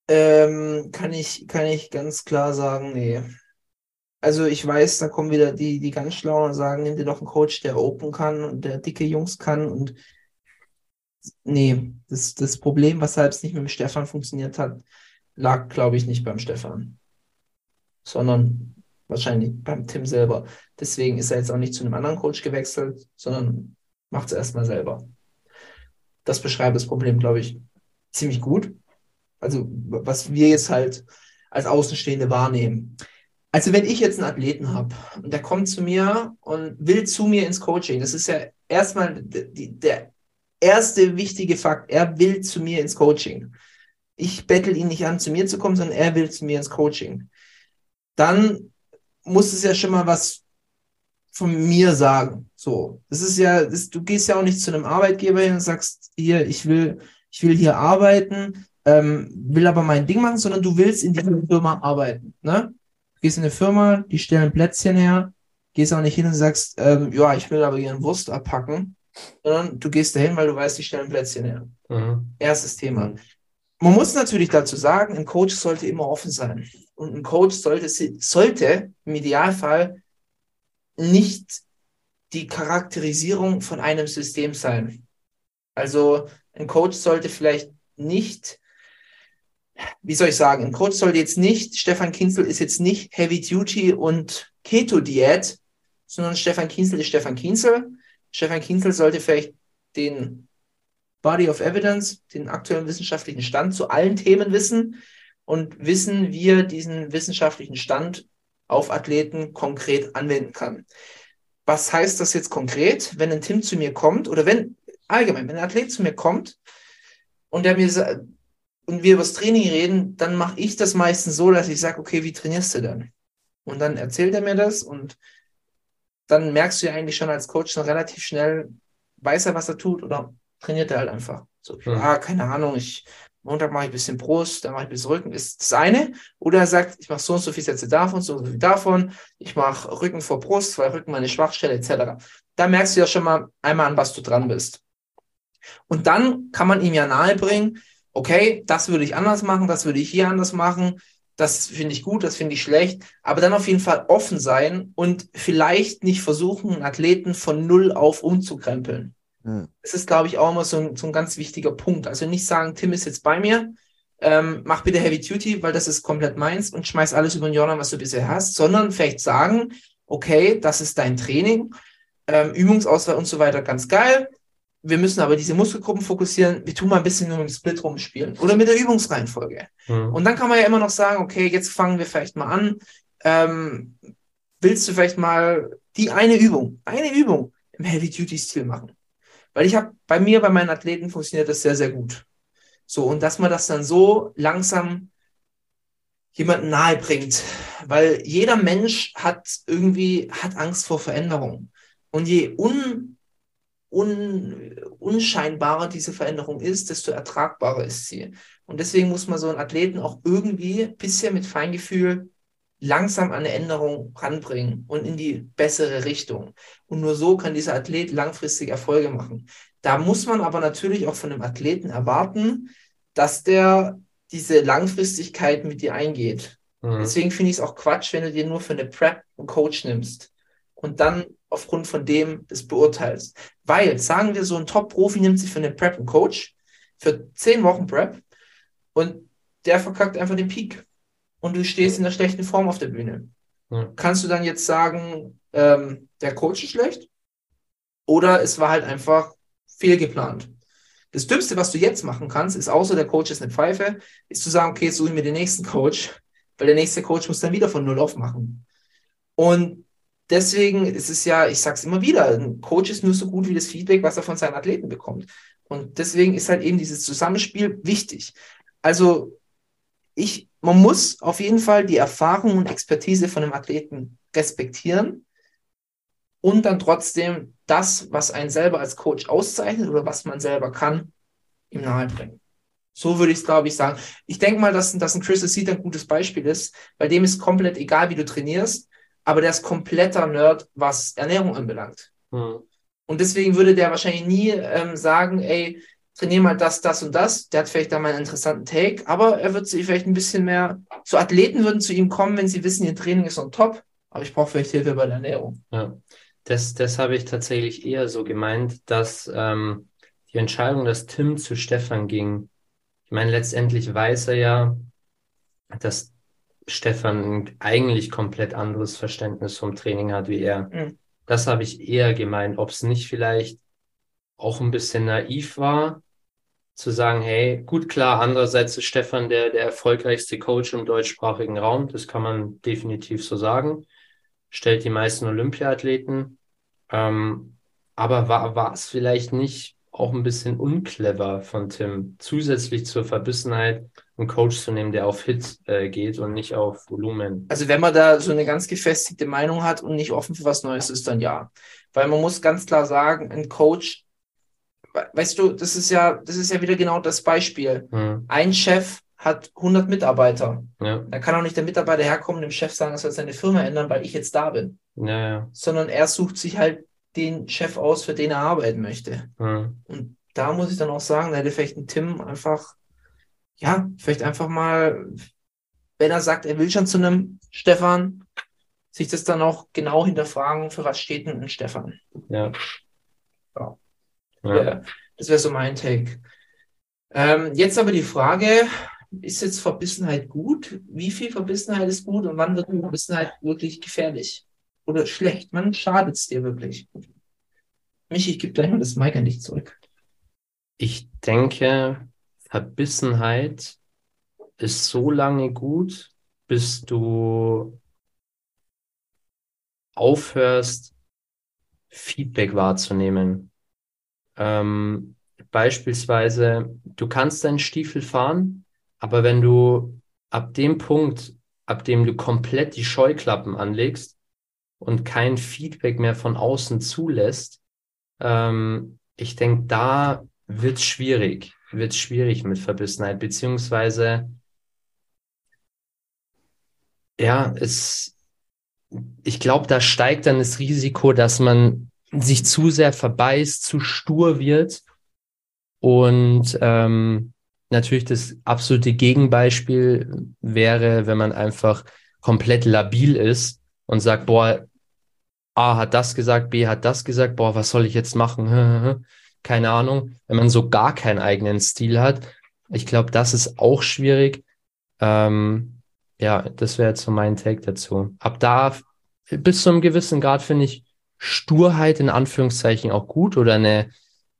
Ähm, kann ich, kann ich ganz klar sagen, nee. Also ich weiß, da kommen wieder die, die ganz Schlauen und sagen, nimm dir doch einen Coach, der Open kann und der dicke Jungs kann und nee, das, das Problem, weshalb es nicht mit dem Stefan funktioniert hat, lag, glaube ich, nicht beim Stefan, sondern wahrscheinlich beim Tim selber. Deswegen ist er jetzt auch nicht zu einem anderen Coach gewechselt, sondern macht es erstmal selber. Das beschreibt das Problem, glaube ich, ziemlich gut. Also, was wir jetzt halt als Außenstehende wahrnehmen. Also, wenn ich jetzt einen Athleten habe und der kommt zu mir und will zu mir ins Coaching, das ist ja erstmal die, der erste wichtige Fakt. Er will zu mir ins Coaching. Ich bettel ihn nicht an, zu mir zu kommen, sondern er will zu mir ins Coaching. Dann muss es ja schon mal was von mir sagen. So, das ist ja, das, du gehst ja auch nicht zu einem Arbeitgeber hin und sagst, hier, ich will, ich will hier arbeiten, ähm, will aber mein Ding machen, sondern du willst in dieser Firma arbeiten. Ne? Du gehst in eine Firma, die stellen Plätzchen her, gehst auch nicht hin und sagst, ähm, ja, ich will aber gerne Wurst abpacken, sondern du gehst dahin, weil du weißt, die stellen Plätzchen her. Mhm. Erstes Thema. Man muss natürlich dazu sagen, ein Coach sollte immer offen sein. Und ein Coach sollte, sollte im Idealfall nicht die Charakterisierung von einem System sein. Also ein Coach sollte vielleicht nicht, wie soll ich sagen, ein Coach sollte jetzt nicht, Stefan Kinzel ist jetzt nicht Heavy Duty und Keto-Diät, sondern Stefan Kinzel ist Stefan Kinzel. Stefan Kinzel sollte vielleicht den Body of Evidence, den aktuellen wissenschaftlichen Stand zu allen Themen wissen und wissen, wie er diesen wissenschaftlichen Stand auf Athleten konkret anwenden kann. Was heißt das jetzt konkret, wenn ein Tim zu mir kommt oder wenn allgemein, wenn ein Athlet zu mir kommt und der mir und wir über das Training reden, dann mache ich das meistens so, dass ich sage, okay, wie trainierst du denn? Und dann erzählt er mir das und dann merkst du ja eigentlich schon als Coach schon relativ schnell, weiß er, was er tut oder trainiert er halt einfach. So, Mhm. ah, keine Ahnung, ich Montag mache ich ein bisschen Brust, dann mache ich ein bisschen Rücken, ist das eine. Oder er sagt, ich mache so und so viele Sätze davon, so und so viel davon, ich mache Rücken vor Brust, weil Rücken meine Schwachstelle, etc. Da merkst du ja schon mal einmal an, was du dran bist. Und dann kann man ihm ja nahebringen, okay, das würde ich anders machen, das würde ich hier anders machen, das finde ich gut, das finde ich schlecht, aber dann auf jeden Fall offen sein und vielleicht nicht versuchen, einen Athleten von null auf umzukrempeln. Hm. Das ist, glaube ich, auch immer so ein, so ein ganz wichtiger Punkt. Also nicht sagen, Tim ist jetzt bei mir, ähm, mach bitte Heavy Duty, weil das ist komplett meins und schmeiß alles über den Jordan, was du bisher hast, sondern vielleicht sagen, okay, das ist dein Training, ähm, Übungsauswahl und so weiter, ganz geil. Wir müssen aber diese Muskelgruppen fokussieren. Wir tun mal ein bisschen nur mit dem Split rumspielen oder mit der Übungsreihenfolge. Mhm. Und dann kann man ja immer noch sagen, okay, jetzt fangen wir vielleicht mal an. Ähm, willst du vielleicht mal die eine Übung, eine Übung im Heavy-Duty-Stil machen? Weil ich habe bei mir, bei meinen Athleten funktioniert das sehr, sehr gut. So, und dass man das dann so langsam jemanden nahe bringt. Weil jeder Mensch hat irgendwie, hat Angst vor Veränderung. Und je un, un, unscheinbarer diese Veränderung ist, desto ertragbarer ist sie. Und deswegen muss man so einen Athleten auch irgendwie ein bisschen mit Feingefühl langsam an eine Änderung ranbringen und in die bessere Richtung. Und nur so kann dieser Athlet langfristig Erfolge machen. Da muss man aber natürlich auch von dem Athleten erwarten, dass der diese Langfristigkeit mit dir eingeht. Mhm. Deswegen finde ich es auch Quatsch, wenn du dir nur für eine Prep einen Coach nimmst und dann aufgrund von dem das beurteilst. Weil, sagen wir, so ein Top-Profi nimmt sich für eine Prep einen Coach für zehn Wochen Prep und der verkackt einfach den Peak. Und du stehst in der schlechten Form auf der Bühne. Ja. Kannst du dann jetzt sagen, ähm, der Coach ist schlecht? Oder es war halt einfach fehlgeplant. Das Dümmste, was du jetzt machen kannst, ist, außer der Coach ist eine Pfeife, ist zu sagen, okay, jetzt suche ich mir den nächsten Coach, weil der nächste Coach muss dann wieder von Null auf machen. Und deswegen ist es ja, ich sag's immer wieder, ein Coach ist nur so gut wie das Feedback, was er von seinen Athleten bekommt. Und deswegen ist halt eben dieses Zusammenspiel wichtig. Also ich, man muss auf jeden Fall die Erfahrung und Expertise von einem Athleten respektieren und dann trotzdem das, was einen selber als Coach auszeichnet oder was man selber kann, ihm nahebringen. So würde ich es, glaube ich, sagen. Ich denke mal, dass, dass ein Chris Seed ein gutes Beispiel ist, bei dem ist komplett egal, wie du trainierst, aber der ist kompletter Nerd, was Ernährung anbelangt. Mhm. Und deswegen würde der wahrscheinlich nie ähm, sagen, ey, trainier mal das, das und das. Der hat vielleicht da mal einen interessanten Take, aber er wird sich vielleicht ein bisschen mehr, so Athleten würden zu ihm kommen, wenn sie wissen, ihr Training ist on top, aber ich brauche vielleicht Hilfe bei der Ernährung. Ja, das, das habe ich tatsächlich eher so gemeint, dass ähm, die Entscheidung, dass Tim zu Stefan ging, ich meine, letztendlich weiß er ja, dass Stefan eigentlich komplett anderes Verständnis vom Training hat wie er. Mhm. Das habe ich eher gemeint, ob es nicht vielleicht auch ein bisschen naiv war, zu sagen, hey, gut, klar, andererseits ist Stefan der, der erfolgreichste Coach im deutschsprachigen Raum, das kann man definitiv so sagen stellt die meisten Olympiathleten. Ähm, aber war, es vielleicht nicht auch ein bisschen unclever von Tim, zusätzlich zur Verbissenheit einen Coach zu nehmen, der auf Hit äh, geht und nicht auf Volumen? Also wenn man da so eine ganz gefestigte Meinung hat und nicht offen für was Neues ist, dann ja. Weil man muss ganz klar sagen, ein Coach, weißt du, das ist ja, das ist ja wieder genau das Beispiel. Hm, Ein Chef hat 100 Mitarbeiter. ja, Da kann auch nicht der Mitarbeiter herkommen und dem Chef sagen, er soll seine Firma ändern, weil ich jetzt da bin. ja, ja. Sondern er sucht sich halt den Chef aus, für den er arbeiten möchte. Hm, Und da muss ich dann auch sagen, da hätte vielleicht ein Tim einfach, ja, vielleicht einfach mal, wenn er sagt, er will schon zu einem Stefan, sich das dann auch genau hinterfragen, für was steht denn ein Stefan. Ja. Ja. Das wäre so mein Take. Ähm, jetzt aber die Frage, ist jetzt Verbissenheit gut? Wie viel Verbissenheit ist gut und wann wird Verbissenheit wirklich gefährlich? Oder schlecht? Wann schadet es dir wirklich? Michi, ich gebe gleich mal das Mic an dich zurück. Ich denke, Verbissenheit ist so lange gut, bis du aufhörst, Feedback wahrzunehmen. Ähm, beispielsweise, du kannst deinen Stiefel fahren, aber wenn du ab dem Punkt, ab dem du komplett die Scheuklappen anlegst und kein Feedback mehr von außen zulässt, ähm, ich denke, da wird es schwierig, wird schwierig mit Verbissenheit, beziehungsweise ja, es, ich glaube, da steigt dann das Risiko, dass man sich zu sehr verbeißt, zu stur wird und ähm, natürlich das absolute Gegenbeispiel wäre, wenn man einfach komplett labil ist und sagt, boah, A hat das gesagt, B hat das gesagt, boah, was soll ich jetzt machen? Keine Ahnung. Wenn man so gar keinen eigenen Stil hat, ich glaube, das ist auch schwierig. Ähm, ja, das wäre jetzt so mein Take dazu. Ab da, bis zu einem gewissen Grad finde ich Sturheit in Anführungszeichen auch gut oder eine,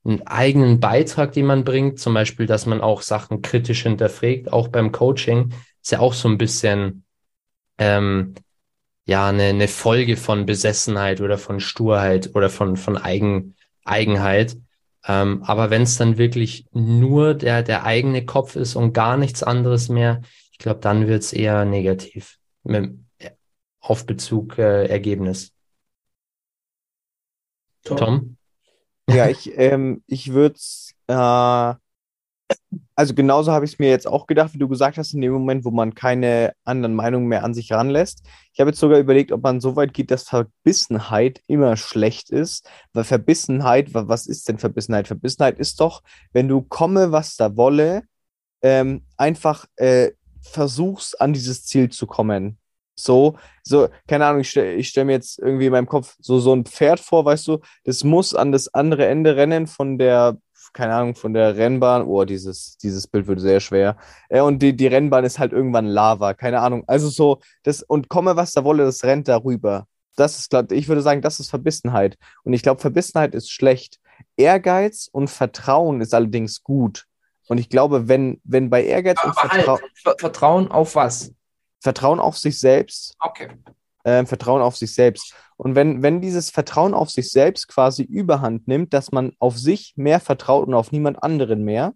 einen eigenen Beitrag, den man bringt. Zum Beispiel, dass man auch Sachen kritisch hinterfragt, auch beim Coaching. Ist ja auch so ein bisschen, ähm, ja, eine, eine Folge von Besessenheit oder von Sturheit oder von, von Eigen, Eigenheit. Ähm, aber wenn es dann wirklich nur der, der eigene Kopf ist und gar nichts anderes mehr, ich glaube, dann wird es eher negativ mit, auf Bezug äh, Ergebnis. Tom? Tom? Ja, ich, ähm, ich würde es, äh, also genauso habe ich es mir jetzt auch gedacht, wie du gesagt hast, in dem Moment, wo man keine anderen Meinungen mehr an sich ranlässt. Ich habe jetzt sogar überlegt, ob man so weit geht, dass Verbissenheit immer schlecht ist. Weil Verbissenheit, wa- was ist denn Verbissenheit? Verbissenheit ist doch, wenn du komme, was da wolle, ähm, einfach äh, versuchst, an dieses Ziel zu kommen. So, so, keine Ahnung, ich stelle ich stell mir jetzt irgendwie in meinem Kopf so, so ein Pferd vor, weißt du, das muss an das andere Ende rennen von der, keine Ahnung, von der Rennbahn. Oh, dieses, dieses Bild wird sehr schwer. Äh, und die, die Rennbahn ist halt irgendwann Lava, keine Ahnung. Also so, das, und komme, was da wolle, das rennt darüber. Das ist, glaub, ich würde sagen, das ist Verbissenheit. Und ich glaube, Verbissenheit ist schlecht. Ehrgeiz und Vertrauen ist allerdings gut. Und ich glaube, wenn, wenn bei Ehrgeiz und Aber Vertrauen, halt, Ver- Vertrauen auf was? Vertrauen auf sich selbst, Okay. ähm, Vertrauen auf sich selbst. Und wenn, wenn dieses Vertrauen auf sich selbst quasi überhand nimmt, dass man auf sich mehr vertraut und auf niemand anderen mehr,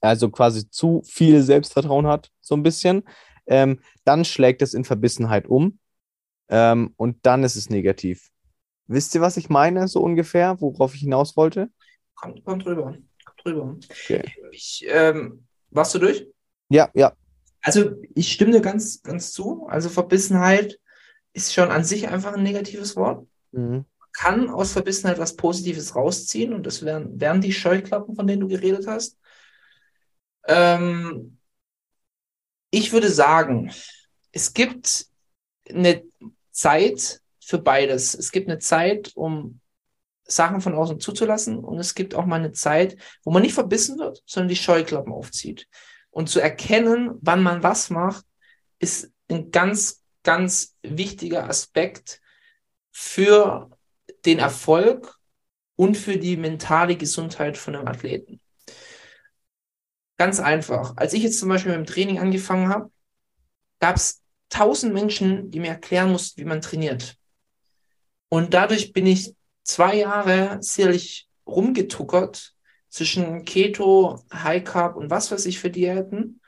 also quasi zu viel Selbstvertrauen hat, so ein bisschen, ähm, dann schlägt es in Verbissenheit um ähm, und dann ist es negativ. Wisst ihr, was ich meine, so ungefähr, worauf ich hinaus wollte? Kommt, kommt drüber. Kommt drüber. Okay. Ich, ähm, warst du durch? Ja, ja, Also ich stimme dir ganz, ganz zu. Also Verbissenheit ist schon an sich einfach ein negatives Wort. mhm. Kann aus Verbissenheit was Positives rausziehen und das wären, wären die Scheuklappen, von denen du geredet hast. Ähm, ich würde sagen, es gibt eine Zeit für beides. Es gibt eine Zeit, um Sachen von außen zuzulassen und es gibt auch mal eine Zeit, wo man nicht verbissen wird, sondern die Scheuklappen aufzieht. Und zu erkennen, wann man was macht, ist ein ganz, ganz wichtiger Aspekt für den Erfolg und für die mentale Gesundheit von einem Athleten. Ganz einfach. Als ich jetzt zum Beispiel mit dem Training angefangen habe, gab es tausend Menschen, die mir erklären mussten, wie man trainiert. Und dadurch bin ich zwei Jahre sicherlich rumgetuckert zwischen Keto, High Carb und was weiß ich für Diäten.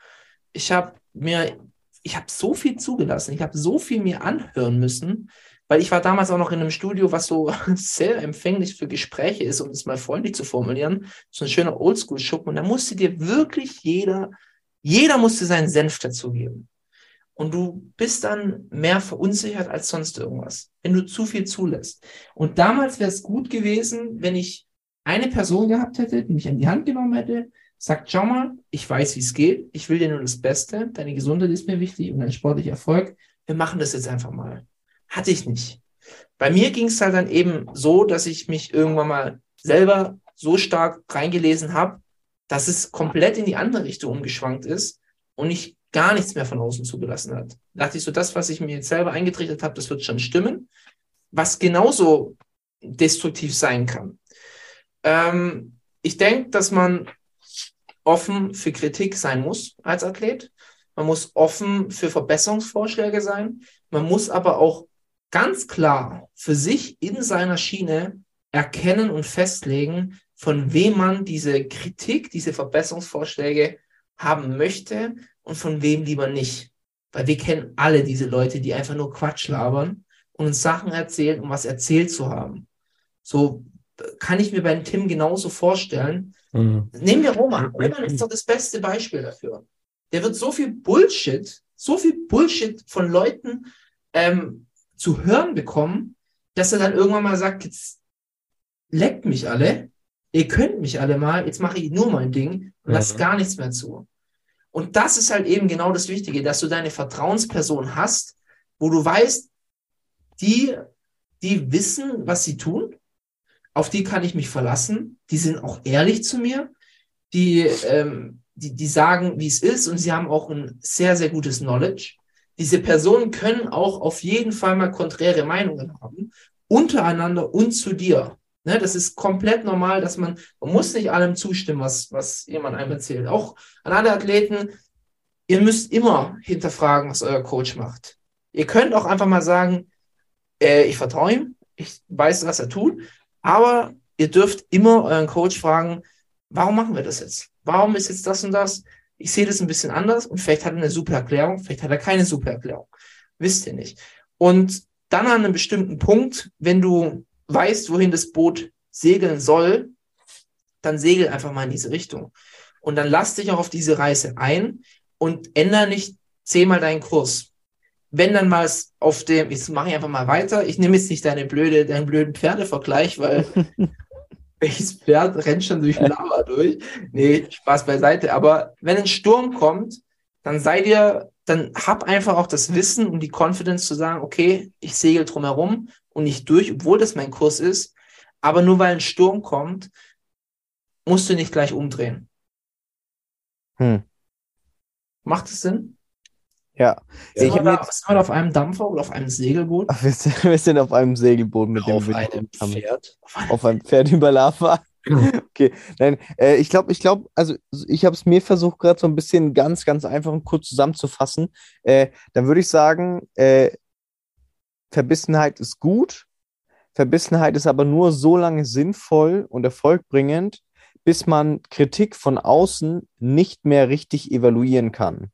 Ich habe mir, ich habe so viel zugelassen, ich habe so viel mir anhören müssen, weil ich war damals auch noch in einem Studio, was so sehr empfänglich für Gespräche ist, um es mal freundlich zu formulieren. So ein schöner Oldschool-Schuppen. Und da musste dir wirklich jeder, jeder musste seinen Senf dazugeben. Und du bist dann mehr verunsichert als sonst irgendwas, wenn du zu viel zulässt. Und damals wäre es gut gewesen, wenn ich eine Person gehabt hätte, die mich an die Hand genommen hätte, sagt, schau mal, ich weiß, wie es geht, ich will dir nur das Beste, deine Gesundheit ist mir wichtig und dein sportlicher Erfolg, wir machen das jetzt einfach mal. Hatte ich nicht. Bei mir ging es halt dann eben so, dass ich mich irgendwann mal selber so stark reingelesen habe, dass es komplett in die andere Richtung umgeschwankt ist und ich gar nichts mehr von außen zugelassen hat. Da dachte ich so, das, was ich mir jetzt selber eingetrichtert habe, das wird schon stimmen, was genauso destruktiv sein kann. Ähm, ich denke, dass man offen für Kritik sein muss als Athlet. Man muss offen für Verbesserungsvorschläge sein. Man muss aber auch ganz klar für sich in seiner Schiene erkennen und festlegen, von wem man diese Kritik, diese Verbesserungsvorschläge haben möchte und von wem lieber nicht. Weil wir kennen alle diese Leute, die einfach nur Quatsch labern und uns Sachen erzählen, um was erzählt zu haben. So kann ich mir beim Tim genauso vorstellen. Mhm. Nehmen wir Roman. Roman ist doch das beste Beispiel dafür. Der wird so viel Bullshit, so viel Bullshit von Leuten ähm, zu hören bekommen, dass er dann irgendwann mal sagt, jetzt leckt mich alle, ihr könnt mich alle mal, jetzt mache ich nur mein Ding und Mhm. gar nichts mehr zu. Und das ist halt eben genau das Wichtige, dass du deine Vertrauensperson hast, wo du weißt, die, die wissen, was sie tun, auf die kann ich mich verlassen, die sind auch ehrlich zu mir, die, ähm, die, die sagen, wie es ist und sie haben auch ein sehr, sehr gutes Knowledge. Diese Personen können auch auf jeden Fall mal konträre Meinungen haben, untereinander und zu dir. Ne, das ist komplett normal, dass man, man muss nicht allem zustimmen, was, was jemand einem erzählt. Auch an alle Athleten, ihr müsst immer hinterfragen, was euer Coach macht. Ihr könnt auch einfach mal sagen, äh, ich vertraue ihm, ich weiß, was er tut, aber ihr dürft immer euren Coach fragen, warum machen wir das jetzt? Warum ist jetzt das und das? Ich sehe das ein bisschen anders und vielleicht hat er eine super Erklärung, vielleicht hat er keine super Erklärung. Wisst ihr nicht. Und dann an einem bestimmten Punkt, wenn du weißt, wohin das Boot segeln soll, dann segel einfach mal in diese Richtung. Und dann lass dich auch auf diese Reise ein und ändere nicht zehnmal deinen Kurs. Wenn dann mal es auf dem, jetzt mache ich einfach mal weiter, ich nehme jetzt nicht deine blöde, deinen blöden Pferdevergleich, weil welches Pferd rennt schon durch Lava durch? Nee, Spaß beiseite. Aber wenn ein Sturm kommt, dann sei dir, dann hab einfach auch das Wissen und die Confidence zu sagen, okay, ich segel drumherum und nicht durch, obwohl das mein Kurs ist. Aber nur weil ein Sturm kommt, musst du nicht gleich umdrehen. Hm. Macht es Sinn? Ja. Sind, Ich wir da, jetzt- sind wir da auf einem Dampfer oder auf einem Segelboot? Ach, wir, sind, wir sind auf einem Segelboot mit dem Auf wir einem haben. Pferd. Auf einem Pferd über Lava. Okay, nein, äh, ich glaube, ich glaube, also ich habe es mir versucht, gerade so ein bisschen ganz, ganz einfach und kurz zusammenzufassen. Äh, dann würde ich sagen, äh, Verbissenheit ist gut. Verbissenheit ist aber nur so lange sinnvoll und erfolgbringend, bis man Kritik von außen nicht mehr richtig evaluieren kann.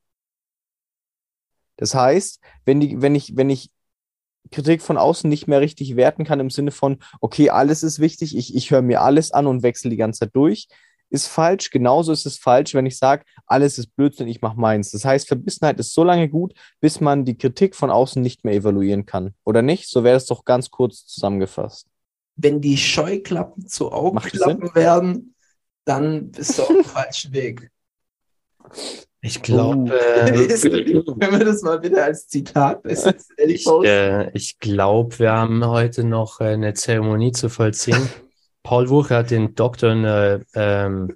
Das heißt, wenn die, wenn ich, wenn ich Kritik von außen nicht mehr richtig werten kann im Sinne von, okay, alles ist wichtig, ich, ich höre mir alles an und wechsle die ganze Zeit durch, ist falsch. Genauso ist es falsch, wenn ich sage, alles ist Blödsinn, ich mache meins. Das heißt, Verbissenheit ist so lange gut, bis man die Kritik von außen nicht mehr evaluieren kann. Oder nicht? So wäre es doch ganz kurz zusammengefasst. Wenn die Scheuklappen zu Augenklappen werden, dann bist du auf dem falschen Weg. Ich glaube, Ist- Wenn wir das mal wieder als Zitat ich, äh, ich glaube, wir haben heute noch äh, eine Zeremonie zu vollziehen. Paul Wucher hat den Doktor in äh, ähm,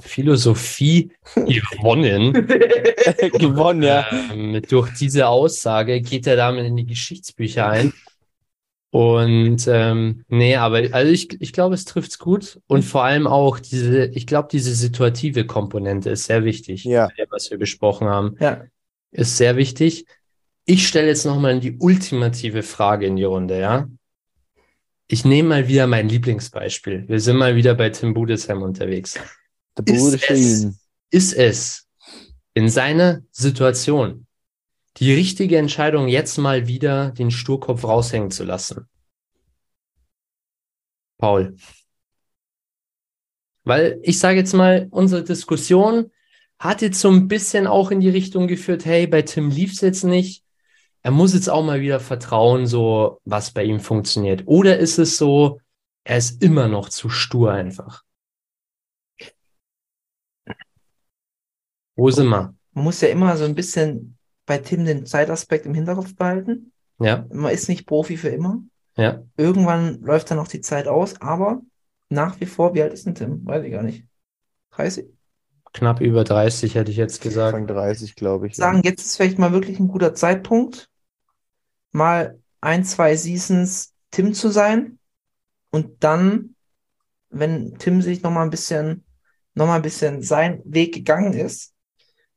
Philosophie gewonnen. Gewonnen, ja. Ähm, durch diese Aussage geht er damit in die Geschichtsbücher ein. Und ähm, nee, aber also ich, ich glaube, es trifft's gut. Und vor allem auch diese, ich glaube, diese situative Komponente ist sehr wichtig. Ja. Was wir besprochen haben, ja. ist sehr wichtig. Ich stelle jetzt nochmal die ultimative Frage in die Runde, ja? Ich nehme mal wieder mein Lieblingsbeispiel. Wir sind mal wieder bei Tim Budesheim unterwegs. Ist es-. Ist es in seiner Situation die richtige Entscheidung, jetzt mal wieder den Sturkopf raushängen zu lassen? Paul. Weil ich sage jetzt mal, unsere Diskussion hat jetzt so ein bisschen auch in die Richtung geführt, hey, bei Tim lief es jetzt nicht. Er muss jetzt auch mal wieder vertrauen, so was bei ihm funktioniert. Oder ist es so, er ist immer noch zu stur einfach? Wo sind wir? Man muss ja immer so ein bisschen bei Tim den Zeitaspekt im Hinterkopf behalten. Ja, Man ist nicht Profi für immer. ja. Irgendwann läuft dann auch die Zeit aus, aber nach wie vor, wie alt ist denn Tim? Weiß ich gar nicht. 30? Knapp über 30 hätte ich jetzt gesagt. Anfang 30, glaube ich. Sagen, jetzt ist vielleicht mal wirklich ein guter Zeitpunkt, mal ein, zwei Seasons Tim zu sein und dann, wenn Tim sich noch mal ein bisschen, noch mal ein bisschen seinen Weg gegangen ist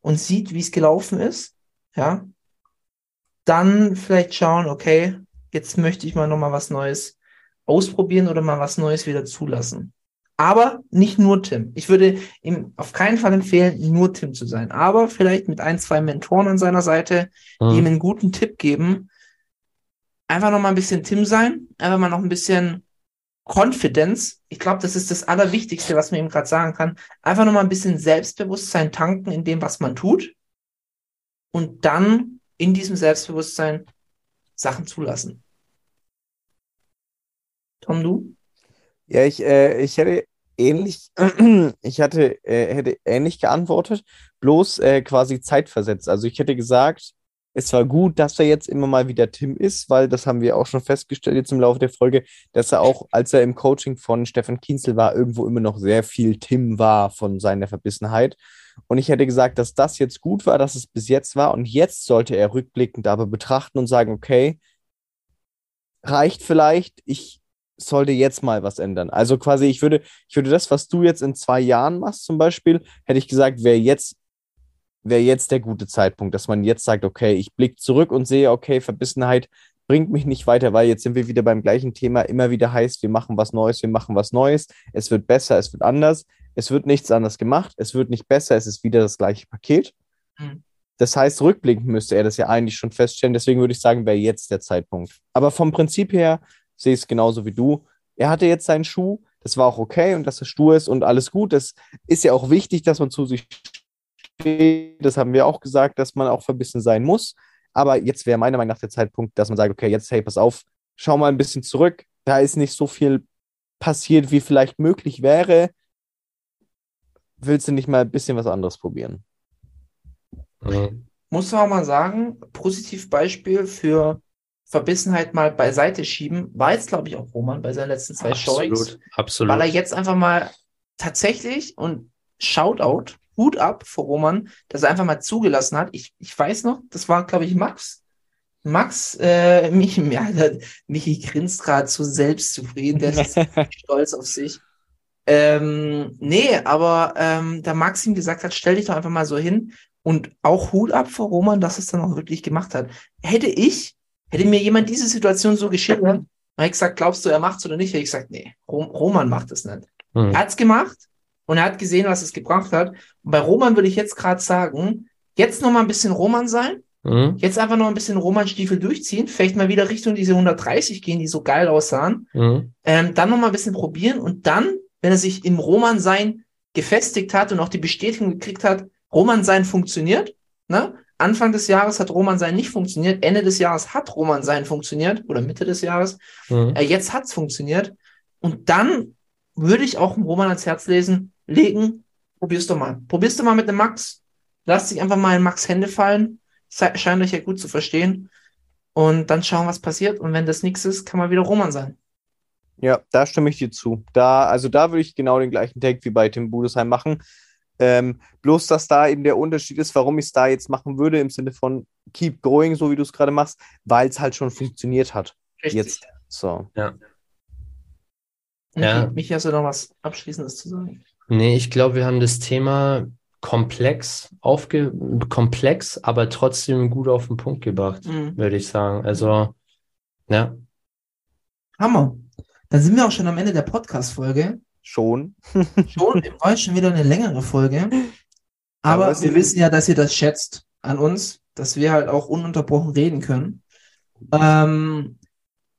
und sieht, wie es gelaufen ist, ja, dann vielleicht schauen, okay, jetzt möchte ich mal noch mal was Neues ausprobieren oder mal was Neues wieder zulassen. Aber nicht nur Tim. Ich würde ihm auf keinen Fall empfehlen, nur Tim zu sein. Aber vielleicht mit ein, zwei Mentoren an seiner Seite, die Mhm. ihm einen guten Tipp geben. Einfach noch mal ein bisschen Tim sein. Einfach mal noch ein bisschen Confidence. Ich glaube, das ist das Allerwichtigste, was man ihm gerade sagen kann. Einfach noch mal ein bisschen Selbstbewusstsein tanken in dem, was man tut. Und dann in diesem Selbstbewusstsein Sachen zulassen. Tom, du? Ja, ich, äh, ich hätte ähnlich, ich hatte, äh, hätte ähnlich geantwortet, bloß äh, quasi zeitversetzt. Also ich hätte gesagt, es war gut, dass er jetzt immer mal wieder Tim ist, weil das haben wir auch schon festgestellt jetzt im Laufe der Folge, dass er auch, als er im Coaching von Stefan Kienzel war, irgendwo immer noch sehr viel Tim war von seiner Verbissenheit. Und ich hätte gesagt, dass das jetzt gut war, dass es bis jetzt war. Und jetzt sollte er rückblickend aber betrachten und sagen, okay, reicht vielleicht, ich sollte jetzt mal was ändern. Also quasi, ich würde, ich würde das, was du jetzt in zwei Jahren machst, zum Beispiel, hätte ich gesagt, wäre jetzt, wäre jetzt der gute Zeitpunkt, dass man jetzt sagt, okay, ich blicke zurück und sehe, okay, Verbissenheit bringt mich nicht weiter, weil jetzt sind wir wieder beim gleichen Thema, immer wieder heißt, wir machen was Neues, wir machen was Neues, es wird besser, es wird anders, es wird nichts anders gemacht, es wird nicht besser, es ist wieder das gleiche Paket. Mhm. Das heißt, rückblickend müsste er das ja eigentlich schon feststellen, deswegen würde ich sagen, wäre jetzt der Zeitpunkt. Aber vom Prinzip her sehe ich es genauso wie du. Er hatte jetzt seinen Schuh, das war auch okay und dass er stur ist und alles gut. Das ist ja auch wichtig, dass man zu sich steht. Das haben wir auch gesagt, dass man auch verbissen sein muss. Aber jetzt wäre meiner Meinung nach der Zeitpunkt, dass man sagt, okay, jetzt, hey, pass auf, schau mal ein bisschen zurück. Da ist nicht so viel passiert, wie vielleicht möglich wäre. Willst du nicht mal ein bisschen was anderes probieren? Mhm. muss man auch mal sagen, Positivbeispiel für Verbissenheit mal beiseite schieben, war jetzt, glaube ich, auch Roman bei seinen letzten zwei Showings, Absolut, absolut. weil er jetzt einfach mal tatsächlich und Shoutout, Hut ab vor Roman, dass er einfach mal zugelassen hat. Ich, ich weiß noch, das war, glaube ich, Max. Max, äh, Michi, ja, Michi grinst gerade so selbstzufrieden, der ist stolz auf sich. Ähm, nee, aber ähm, da Max ihm gesagt hat, stell dich doch einfach mal so hin und auch Hut ab vor Roman, dass es dann auch wirklich gemacht hat. Hätte ich, hätte mir jemand diese Situation so geschildert, hätte ich gesagt, glaubst du, er macht's oder nicht? Hätte ich gesagt, nee, Rom Roman macht es nicht. Mhm. Er hat's gemacht und er hat gesehen, was es gebracht hat. Und bei Roman würde ich jetzt gerade sagen, jetzt noch mal ein bisschen Roman sein, Mhm. jetzt einfach noch ein bisschen Roman-Stiefel durchziehen, vielleicht mal wieder Richtung diese 130 gehen, die so geil aussahen. Mhm. Ähm, dann noch mal ein bisschen probieren und dann, wenn er sich im Roman-Sein gefestigt hat und auch die Bestätigung gekriegt hat, Roman-Sein funktioniert, ne? Anfang des Jahres hat Roman-Sein nicht funktioniert, Ende des Jahres hat Roman-Sein funktioniert oder Mitte des Jahres, Mhm. äh, jetzt hat's funktioniert und dann würde ich auch Roman ans Herz lesen, legen, probier's doch mal. Probier's doch mal mit einem Max. Lasst dich einfach mal in Max Hände fallen. Scheint euch ja gut zu verstehen. Und dann schauen, was passiert. Und wenn das nichts ist, kann man wieder Roman sein. Ja, da stimme ich dir zu. Da, also da würde ich genau den gleichen Take wie bei Tim Budesheim machen. Ähm, bloß, dass da eben der Unterschied ist, warum ich es da jetzt machen würde, im Sinne von keep going, so wie du es gerade machst, weil es halt schon funktioniert hat. Richtig. Jetzt. So. Michi, Ja. Michi, hast du noch was Abschließendes zu sagen? Nee, ich glaube, wir haben das Thema komplex aufge komplex, aber trotzdem gut auf den Punkt gebracht, Mhm. würde ich sagen. Also, ja. Hammer. Dann sind wir auch schon am Ende der Podcast-Folge. Schon. Schon, war jetzt schon wieder eine längere Folge. Aber Aber wir wissen ja, dass ihr das schätzt an uns, dass wir halt auch ununterbrochen reden können. Ähm,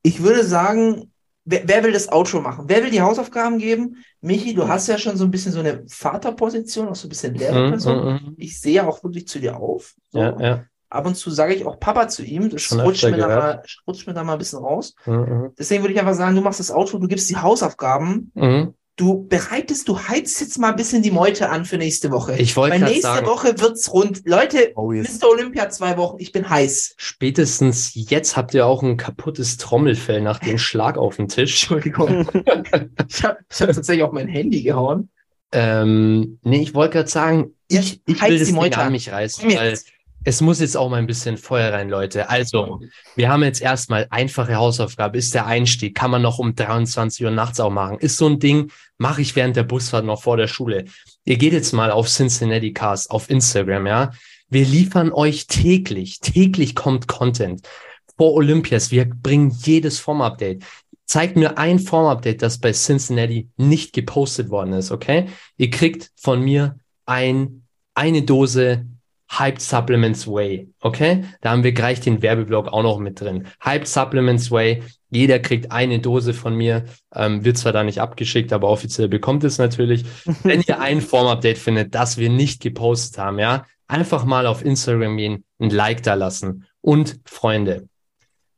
ich würde sagen, wer, wer will das Outro machen? Wer will die Hausaufgaben geben? Michi, du hast ja schon so ein bisschen so eine Vaterposition, auch so ein bisschen Lehrerperson. Mhm, mhm, Ich sehe ja auch wirklich zu dir auf. So. Ja, ja. Ab und zu sage ich auch Papa zu ihm. Das Schon rutscht mir, da mal, rutscht mir da mal ein bisschen raus. Mhm, Deswegen würde ich einfach sagen, du machst das Outro, du gibst die Hausaufgaben. mhm. Du bereitest, du heizt jetzt mal ein bisschen die Meute an für nächste Woche. Ich wollte Weil gerade nächste sagen, Woche wird's rund. Leute, Oh, yes. Mr. Olympia zwei Wochen, ich bin heiß. spätestens jetzt habt ihr auch ein kaputtes Trommelfell nach dem Schlag auf den Tisch. Entschuldigung. ich habe ich hab tatsächlich auf mein Handy gehauen. Ähm, nee, ich wollte gerade sagen, ich, ich heiz will die das Ding Meute an mich reißen, weil jetzt. Es muss jetzt auch mal ein bisschen Feuer rein, Leute. Also, wir haben jetzt erstmal einfache Hausaufgabe. Ist der Einstieg, kann man noch um 23 Uhr nachts auch machen. Ist so ein Ding, mache ich während der Busfahrt noch vor der Schule. Ihr geht jetzt mal auf Cincinnati Cast auf Instagram, ja. Wir liefern euch täglich, täglich kommt Content vor Olympias. Wir bringen jedes Form-Update. Zeigt mir ein Form-Update, das bei Cincinnati nicht gepostet worden ist, okay? Ihr kriegt von mir ein, eine Dose Hyped Supplements Way, okay? Da haben wir gleich den Werbeblock auch noch mit drin. Hyped Supplements Way, jeder kriegt eine Dose von mir, ähm, wird zwar da nicht abgeschickt, aber offiziell bekommt es natürlich. Wenn ihr ein Form-Update findet, das wir nicht gepostet haben, ja, einfach mal auf Instagram gehen, ein Like da lassen. Und Freunde,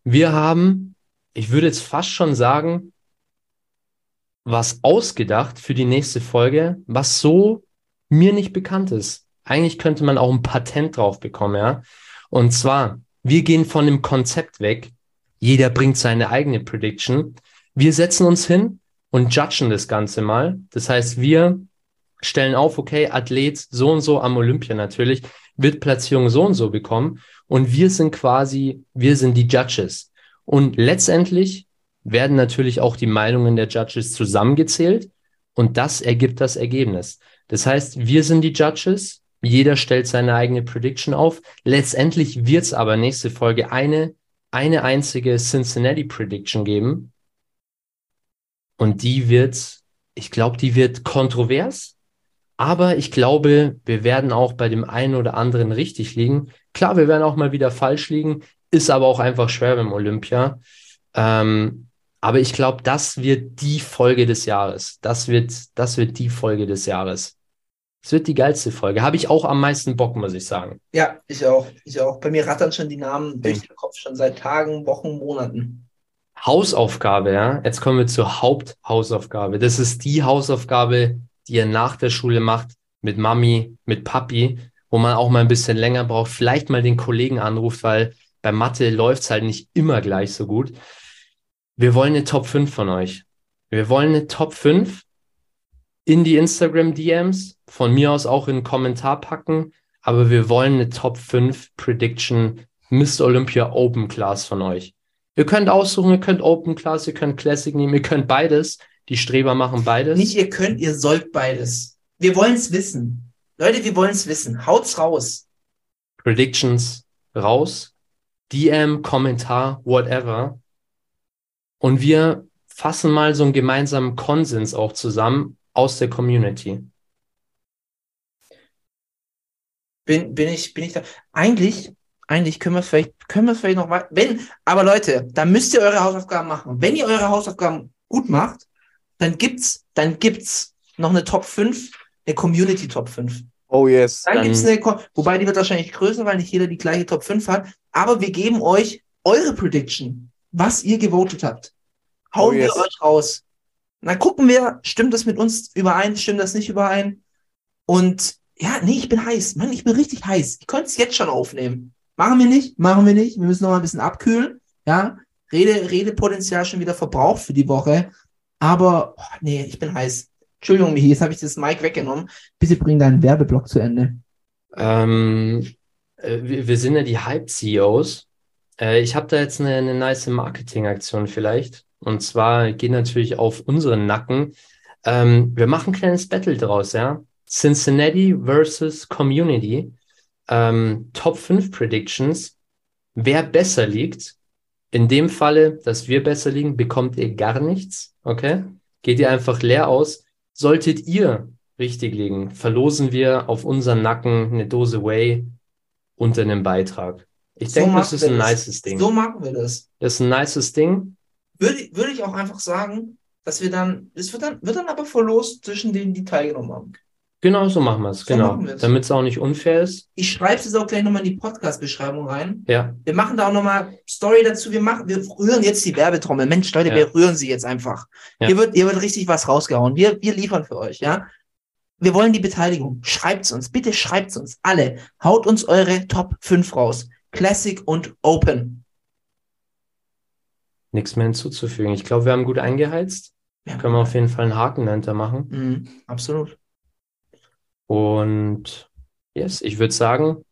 wir haben, ich würde jetzt fast schon sagen, was ausgedacht für die nächste Folge, was so mir nicht bekannt ist. Eigentlich könnte man auch ein Patent drauf bekommen, ja. Und zwar, wir gehen von dem Konzept weg. Jeder bringt seine eigene Prediction. Wir setzen uns hin und judgen das Ganze mal. Das heißt, wir stellen auf, okay, Athlet so und so am Olympia natürlich, wird Platzierung so und so bekommen. Und wir sind quasi, wir sind die Judges. Und letztendlich werden natürlich auch die Meinungen der Judges zusammengezählt und das ergibt das Ergebnis. Das heißt, wir sind die Judges, jeder stellt seine eigene Prediction auf. Letztendlich wird es aber nächste Folge eine, eine einzige Cincinnati Prediction geben. Und die wird, ich glaube, die wird kontrovers, aber ich glaube, wir werden auch bei dem einen oder anderen richtig liegen. Klar, wir werden auch mal wieder falsch liegen, ist aber auch einfach schwer beim Olympia. Ähm, aber ich glaube, das wird die Folge des Jahres. Das wird, das wird die Folge des Jahres. Es wird die geilste Folge. Habe ich auch am meisten Bock, muss ich sagen. Ja, ich auch. Ich auch. Bei mir rattern schon die Namen durch den Kopf schon seit Tagen, Wochen, Monaten. Hausaufgabe, ja. Jetzt kommen wir zur Haupthausaufgabe. Das ist die Hausaufgabe, die ihr nach der Schule macht, mit Mami, mit Papi, wo man auch mal ein bisschen länger braucht, vielleicht mal den Kollegen anruft, weil bei Mathe läuft es halt nicht immer gleich so gut. Wir wollen eine Top 5 von euch. Wir wollen eine Top 5 in die Instagram DMs, von mir aus auch in einen Kommentar packen, aber wir wollen eine Top 5 Prediction Mr. Olympia Open Class von euch. Ihr könnt aussuchen, ihr könnt Open Class, ihr könnt Classic nehmen, ihr könnt beides. Die Streber machen beides. Nicht ihr könnt, ihr sollt beides. Wir wollen es wissen. Leute, wir wollen es wissen. Haut's raus. Predictions raus. DM, Kommentar, whatever. Und wir fassen mal so einen gemeinsamen Konsens auch zusammen aus der Community. Bin, bin ich, bin ich da. Eigentlich, eigentlich können wir es vielleicht, können wir es vielleicht noch mal, wenn, aber Leute, da müsst ihr eure Hausaufgaben machen. Wenn ihr eure Hausaufgaben gut macht, dann gibt's, dann gibt's noch eine Top 5, eine Community Top 5. Oh yes. Dann, Dann- gibt's eine, wobei die wird wahrscheinlich größer, weil nicht jeder die gleiche Top 5 hat. Aber wir geben euch eure Prediction, was ihr gewotet habt. Hauen Oh yes. wir euch raus. Und dann gucken wir, stimmt das mit uns überein, stimmt das nicht überein? Und ja, nee, ich bin heiß. Mann, ich bin richtig heiß. Ich könnte es jetzt schon aufnehmen. Machen wir nicht, machen wir nicht. Wir müssen noch mal ein bisschen abkühlen. Ja, Rede, Redepotenzial schon wieder verbraucht für die Woche. Aber, oh, nee, ich bin heiß. Entschuldigung, Michi, jetzt habe ich das Mic weggenommen. Bitte bring deinen Werbeblock zu Ende. Ähm, äh, wir, wir sind ja die Hype-CEOs. Äh, ich habe da jetzt eine, eine nice Marketingaktion vielleicht. Und zwar geht natürlich auf unseren Nacken. Ähm, wir machen ein kleines Battle draus, ja. Cincinnati versus Community. Ähm, Top 5 Predictions. Wer besser liegt. In dem Falle, dass wir besser liegen, bekommt ihr gar nichts. Okay? Geht ihr einfach leer aus. Solltet ihr richtig liegen, verlosen wir auf unseren Nacken eine Dose Whey unter einem Beitrag. Ich So denke, das ist ein das. nices Ding. So machen wir das. Das ist ein nices Ding. Würde, würde ich auch einfach sagen, dass wir dann, es wird dann, wird dann aber verlost zwischen denen, die teilgenommen haben. Genau so machen wir es. So Genau. Damit es auch nicht unfair ist. Ich schreibe es jetzt auch gleich nochmal in die Podcast-Beschreibung rein. Ja. Wir machen da auch nochmal Story dazu. Wir machen, wir rühren jetzt die Werbetrommel. Mensch, Leute, Ja. wir rühren sie jetzt einfach. Ja. Hier wird, hier wird richtig was rausgehauen. Wir, wir liefern für euch, ja. Wir wollen die Beteiligung. Schreibt's uns. Bitte schreibt's uns. Alle. Haut uns eure Top 5 raus. Classic und Open. Nichts mehr hinzuzufügen. Ich glaube, wir haben gut eingeheizt. Ja. Können wir auf jeden Fall einen Haken dahinter machen. Mhm, absolut. Und yes, ich würde sagen,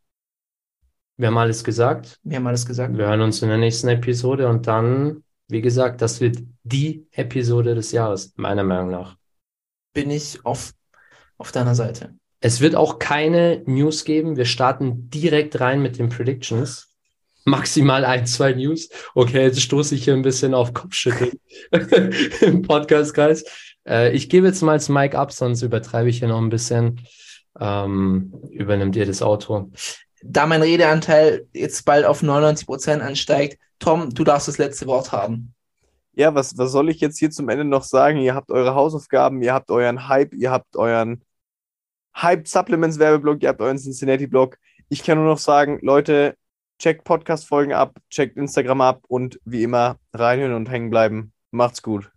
wir haben alles gesagt. Wir haben alles gesagt. Wir hören uns in der nächsten Episode und dann, wie gesagt, das wird die Episode des Jahres, meiner Meinung nach. Bin ich auf, auf deiner Seite. Es wird auch keine News geben. Wir starten direkt rein mit den Predictions. Maximal ein, zwei News. Okay, jetzt stoße ich hier ein bisschen auf Kopfschütteln im Podcastkreis. Äh, ich gebe jetzt mal als Mike ab, sonst übertreibe ich hier noch ein bisschen. Ähm, übernimmt ihr das Auto? Da mein Redeanteil jetzt bald auf 99% ansteigt, Tom, du darfst das letzte Wort haben. Ja, was, was soll ich jetzt hier zum Ende noch sagen? Ihr habt eure Hausaufgaben, ihr habt euren Hype, ihr habt euren Hype Supplements Werbeblock, ihr habt euren Cincinnati Blog. Ich kann nur noch sagen, Leute, checkt Podcast Folgen ab, checkt Instagram ab und wie immer reinhören und hängen bleiben. Macht's gut.